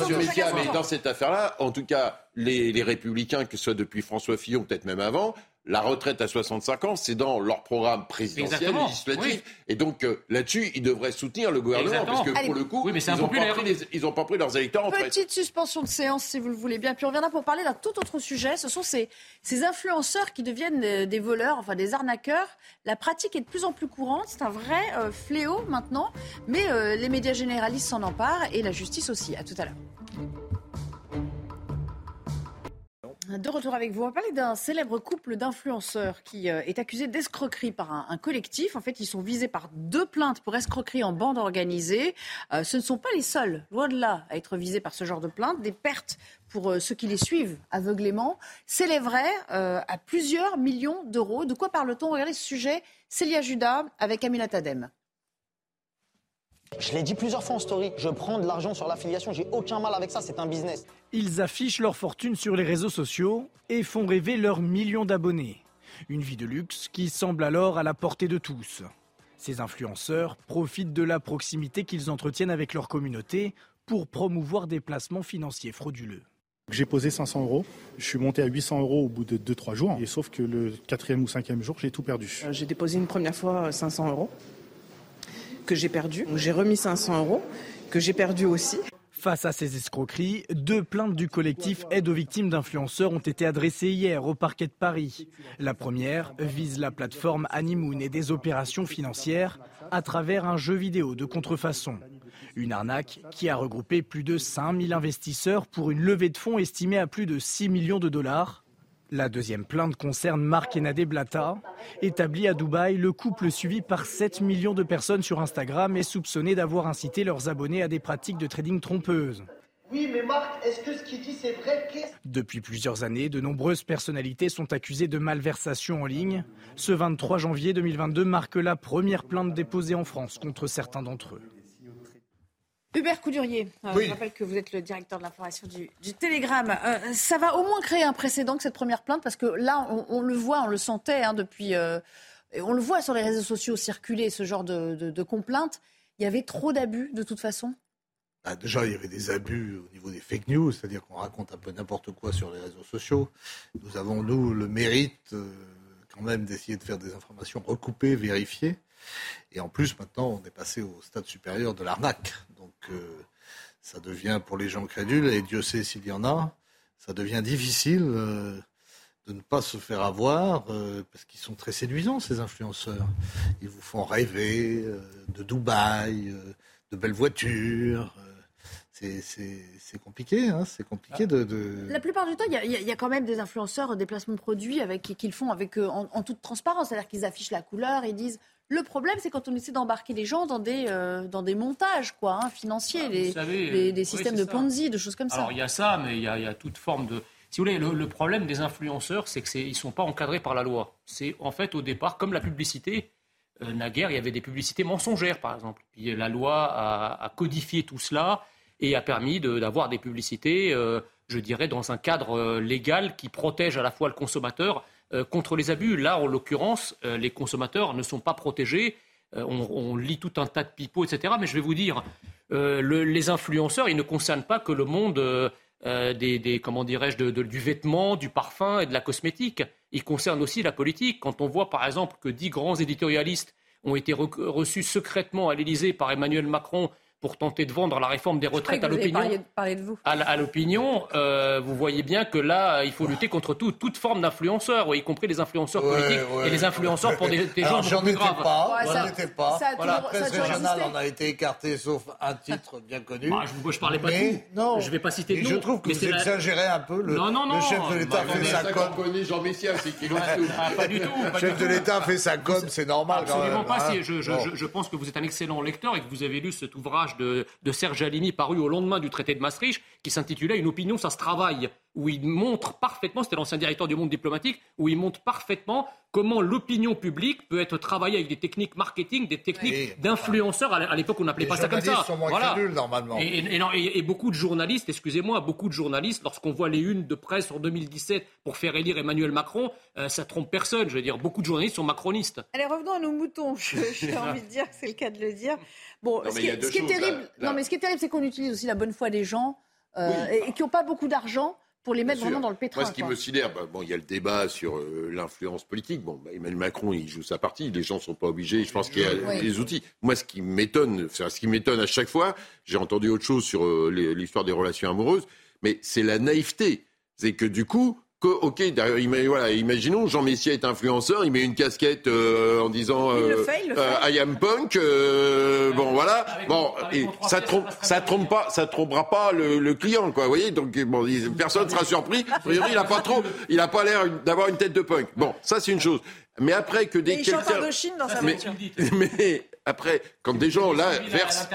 monsieur Messia, mais dans cette affaire-là, en tout cas, les, les républicains, que ce soit depuis François Fillon, peut-être même avant, la retraite à 65 ans, c'est dans leur programme présidentiel, Exactement, législatif. Et donc, euh, là-dessus, ils devraient soutenir le gouvernement, Exactement. parce que Allez. pour le coup, Oui, mais ils n'ont pas, pris pas leurs électeurs en. Petite suspension de séance, si vous le voulez bien. Puis on reviendra pour parler d'un tout autre sujet. Ce sont ces, ces influenceurs qui deviennent euh, des voleurs, enfin des arnaqueurs. La pratique est de plus en plus courante. C'est un vrai euh, fléau maintenant. Mais euh, les médias généralistes s'en emparent et la justice aussi. À tout à l'heure. De retour avec vous, on va parler d'un célèbre couple d'influenceurs qui euh, est accusé d'escroquerie par un, collectif. En fait, ils sont visés par deux plaintes pour escroquerie en bande organisée. Euh, ce ne sont pas les seuls, loin de là, à être visés par ce genre de plainte. Des pertes pour euh, ceux qui les suivent aveuglément s'élèveraient à plusieurs millions d'euros. De quoi parle-t-on? Regardez ce sujet, Célia Judas avec Amina Tadem. Je l'ai dit plusieurs fois en story, je prends de l'argent sur l'affiliation, j'ai aucun mal avec ça, c'est un business. Ils affichent leur fortune sur les réseaux sociaux et font rêver leurs millions d'abonnés. Une vie de luxe qui semble alors à la portée de tous. Ces influenceurs profitent de la proximité qu'ils entretiennent avec leur communauté pour promouvoir des placements financiers frauduleux. J'ai posé 500 euros. Je suis monté à 800 euros au bout de 2-3 jours. Et sauf que le quatrième ou cinquième jour, j'ai tout perdu. Euh, J'ai déposé une première fois 500 euros que j'ai perdu. J'ai remis 500 euros que j'ai perdu aussi. Face à ces escroqueries, deux plaintes du collectif Aide aux victimes d'influenceurs ont été adressées hier au parquet de Paris. La première vise la plateforme Honeymoon et des opérations financières à travers un jeu vidéo de contrefaçon. Une arnaque qui a regroupé plus de 5000 investisseurs pour une levée de fonds estimée à plus de 6 millions de dollars. La deuxième plainte concerne Marc et Nadé Blata. Établi à Dubaï, le couple suivi par 7 millions de personnes sur Instagram est soupçonné d'avoir incité leurs abonnés à des pratiques de trading trompeuses. Oui, mais Marc, est-ce que ce qu'il dit c'est vrai? Depuis plusieurs années, de nombreuses personnalités sont accusées de malversation en ligne. Ce 23 janvier 2022 marque la première plainte déposée en France contre certains d'entre eux. Hubert Coudurier, euh, Oui. je rappelle que vous êtes le directeur de l'information du, du Télégramme. Euh, ça va au moins créer un précédent que cette première plainte, parce que là, on, on le voit, on le sentait hein, depuis. euh, et on le voit sur les réseaux sociaux circuler, ce genre de, de, de complaintes. Il y avait trop d'abus, de toute façon? Bah, déjà, il y avait des abus au niveau des fake news, c'est-à-dire qu'on raconte un peu n'importe quoi sur les réseaux sociaux. Nous avons, nous, le mérite quand même d'essayer de faire des informations recoupées, vérifiées. Et en plus, maintenant, on est passé au stade supérieur de l'arnaque. Donc, euh, ça devient, pour les gens crédules, et Dieu sait s'il y en a, ça devient difficile euh, de ne pas se faire avoir, euh, parce qu'ils sont très séduisants, ces influenceurs. Ils vous font rêver de Dubaï, de belles voitures. c'est- compliqué, hein, c'est compliqué de, La plupart du temps, il y, a- quand même des influenceurs des placements de produits qu'ils font avec, en, en toute transparence. C'est-à-dire qu'ils affichent la couleur, ils disent. Le problème, c'est quand on essaie d'embarquer les gens dans des, euh, dans des montages quoi, hein, financiers, les, savez, les- euh, des oui, systèmes de ça. Ponzi, de choses comme ça. Alors il y a ça, mais il y a, y a toute forme de. Si vous voulez, le, le problème des influenceurs, c'est qu'ils ne sont pas encadrés par la loi. C'est en fait au départ, comme la publicité, euh, naguère, il y avait des publicités mensongères, par exemple. Puis la loi a, a codifié tout cela et a permis de- d'avoir des publicités, euh, je dirais, dans un cadre légal qui protège à la fois le consommateur euh, contre les abus. Là, en l'occurrence, euh, les consommateurs ne sont pas protégés. Euh, on, lit tout un tas de pipeaux, etc. Mais je vais vous dire, le- les influenceurs, ils ne concernent pas que le monde des, comment dirais-je, du vêtement, du parfum et de la cosmétique. Ils concernent aussi la politique. Quand on voit, par exemple, que dix grands éditorialistes ont été reçus secrètement à l'Élysée par Emmanuel Macron pour tenter de vendre la réforme des retraites à l'opinion. À, à l'opinion, euh, vous voyez bien que là, il faut lutter contre tout- toute forme d'influenceurs, y compris les influenceurs Ouais, politiques ouais. et les influenceurs pour des, des gens plus étais graves. pas, Ouais, j'en ça- étais pas. ça a toujours- a presse régionale en a été écartée, sauf un titre bien connu. Bah, je, je parlais pas Mais de tout. non. Je vais pas citer de nom. je trouve que vous la- exagérez un peu. Le, Non, non, non. le chef de l'État Bah, fait mais sa com. Jean Messia, c'est qu'il pas du tout. Le chef de l'État fait sa com, c'est normal Absolument pas. hein. je pense que vous êtes un excellent lecteur et que vous avez lu cet ouvrage de, de Serge Alimi paru au lendemain du traité de Maastricht qui s'intitulait Une opinion, ça se travaille, où il montre parfaitement, c'était l'ancien directeur du monde diplomatique, où il montre parfaitement comment l'opinion publique peut être travaillée avec des techniques marketing, des techniques d'influenceurs. À l'époque, on n'appelait pas ça comme journalistes ça. sont moins Voilà. crédules, normalement. Et, et- et non, et- et beaucoup de journalistes, excusez-moi, beaucoup de journalistes, lorsqu'on voit les unes de presse en 2017 pour faire élire Emmanuel Macron, euh, ça trompe personne. Je veux dire, beaucoup de journalistes sont macronistes. Allez, revenons à nos moutons. Je- J'ai envie de dire que c'est le cas de le dire. Bon, Non, ce qui, est, ce qui choses, terrible, Là. non, mais ce qui est terrible, c'est qu'on utilise aussi la bonne foi des gens euh, Oui. et, et qui n'ont pas beaucoup d'argent pour les mettre vraiment dans le pétrin. Moi, ce qui quoi. me sidère, bah, bon, il y a le débat sur euh, l'influence politique. Bon, bah, Emmanuel Macron, il joue sa partie. Les gens ne sont pas obligés. Je pense qu'il y a Oui. des outils. Moi, ce qui m'étonne, ce qui m'étonne à chaque fois, j'ai entendu autre chose sur euh, les- l'histoire des relations amoureuses, mais c'est la naïveté. C'est que du coup, que, ok, voilà, imaginons Jean Messia est influenceur, il met une casquette euh, en disant Il le euh, fait, il le euh. I am punk, euh, bon voilà, Avec bon, et ça trompe, ça trompe pas, ça trompera pas le, le client, quoi, vous voyez, donc bon, il- personne sera surpris. A priori, il a pas trop, il a pas l'air d'avoir une tête de punk. Bon, ça c'est une chose. Mais après que des il chante quelqu'un, dans sa mais, mais après, quand des gens là versent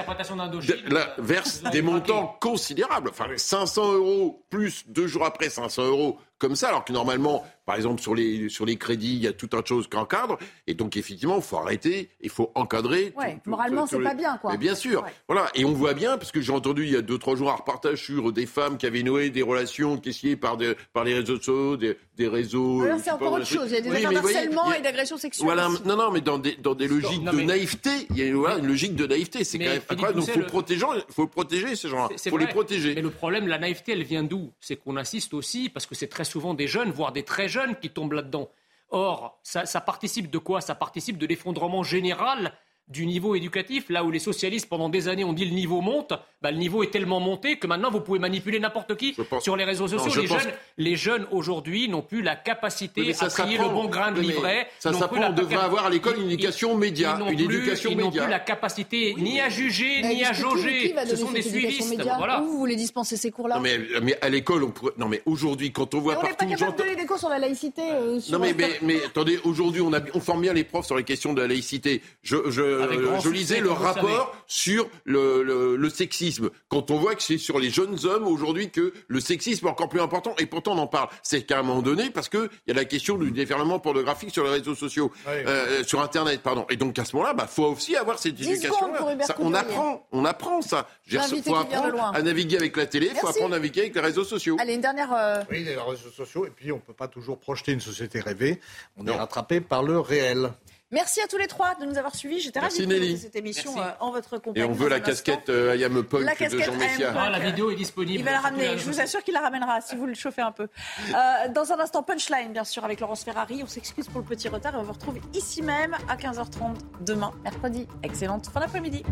là, versent des montants considérables. Enfin, 500 euros plus deux jours après 500 euros comme ça, alors que normalement, par exemple, sur les, sur les crédits, il y a tout un de choses qui encadrent. Et donc, effectivement, il faut arrêter, il faut encadrer. Ouais, tout- tout- moralement, c'est les- pas bien, quoi. Mais bien sûr. Ouais. Voilà. Et on voit bien, parce que j'ai entendu il y a deux, trois jours un reportage sur des femmes qui avaient noué des relations caissiers par, des- par les réseaux sociaux, des, des réseaux. Alors, euh, c'est encore autre chose. Il y a des Oui, il a- et d'agression sexuelle. voilà, aussi. non, non, mais dans des, dans des logiques Non, de mais- naïveté, il y a voilà, une logique de naïveté. C'est quand même incroyable. Donc, Doucet, faut le- protéger, faut protéger ces gens-là. C'est faut les protéger. Mais le problème, la naïveté, elle vient d'où? C'est qu'on assiste aussi, parce que c'est très souvent des jeunes, voire des très jeunes, qui tombent là-dedans. Or, ça, participe de quoi? Ça participe de l'effondrement général du niveau éducatif, là où les socialistes pendant des années ont dit le niveau monte, bah, le niveau est tellement monté que maintenant vous pouvez manipuler n'importe qui pense- sur les réseaux Non, sociaux. je les, pense- jeunes, les jeunes aujourd'hui n'ont plus la capacité Oui, mais ça à trier le bon grain de livret. ça s'apprend. On devrait avoir à l'école une Ils- éducation média, ils une plus- éducation Ils n'ont plus la capacité ni à juger, Mais ni à jauger. Ce sont des suivistes. média Voilà. Où vous voulez dispenser ces cours-là Non, mais, mais à l'école, on pourrait. Non, mais aujourd'hui, quand on voit Mais on n'est pas partout. capable de donner des cours sur la laïcité. euh, sur- Non mais, attendez, aujourd'hui on, forme bien les profs sur les questions de la laïcité. Je, euh, je lisais le rapport sur le, le- le sexisme. Quand on voit que c'est sur les jeunes hommes aujourd'hui que le sexisme est encore plus important, et pourtant on en parle, c'est qu'à un moment donné, parce qu'il y a la question du déferlement pornographique sur les réseaux sociaux, euh, sur Internet, pardon. Et donc à ce moment-là, bah, faut aussi avoir cette 10 éducation. secondes pour Hubert on apprend, on apprend ça. Il faut apprendre à naviguer avec la télé, il faut apprendre à naviguer avec les réseaux sociaux. Allez, une dernière. euh, Oui, les réseaux sociaux. Et puis, on ne peut pas toujours projeter une société rêvée. On est rattrapé par le réel. Merci à tous les trois de nous avoir suivis. J'étais ravie de cette émission Merci. euh, en votre compagnie. Et on veut la casquette euh, I am a punk La de casquette Jean I am Messia. Ah, la vidéo est disponible. Il va la ramener. Je vous assure qu'il la ramènera si vous le chauffez un peu. Euh, dans un instant, punchline, bien sûr, avec Laurence Ferrari. On s'excuse pour le petit retard et on vous retrouve ici même à 15h30 demain, mercredi. Excellente fin d'après-midi.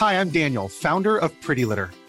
Hi, I'm Daniel, founder of Pretty Litter.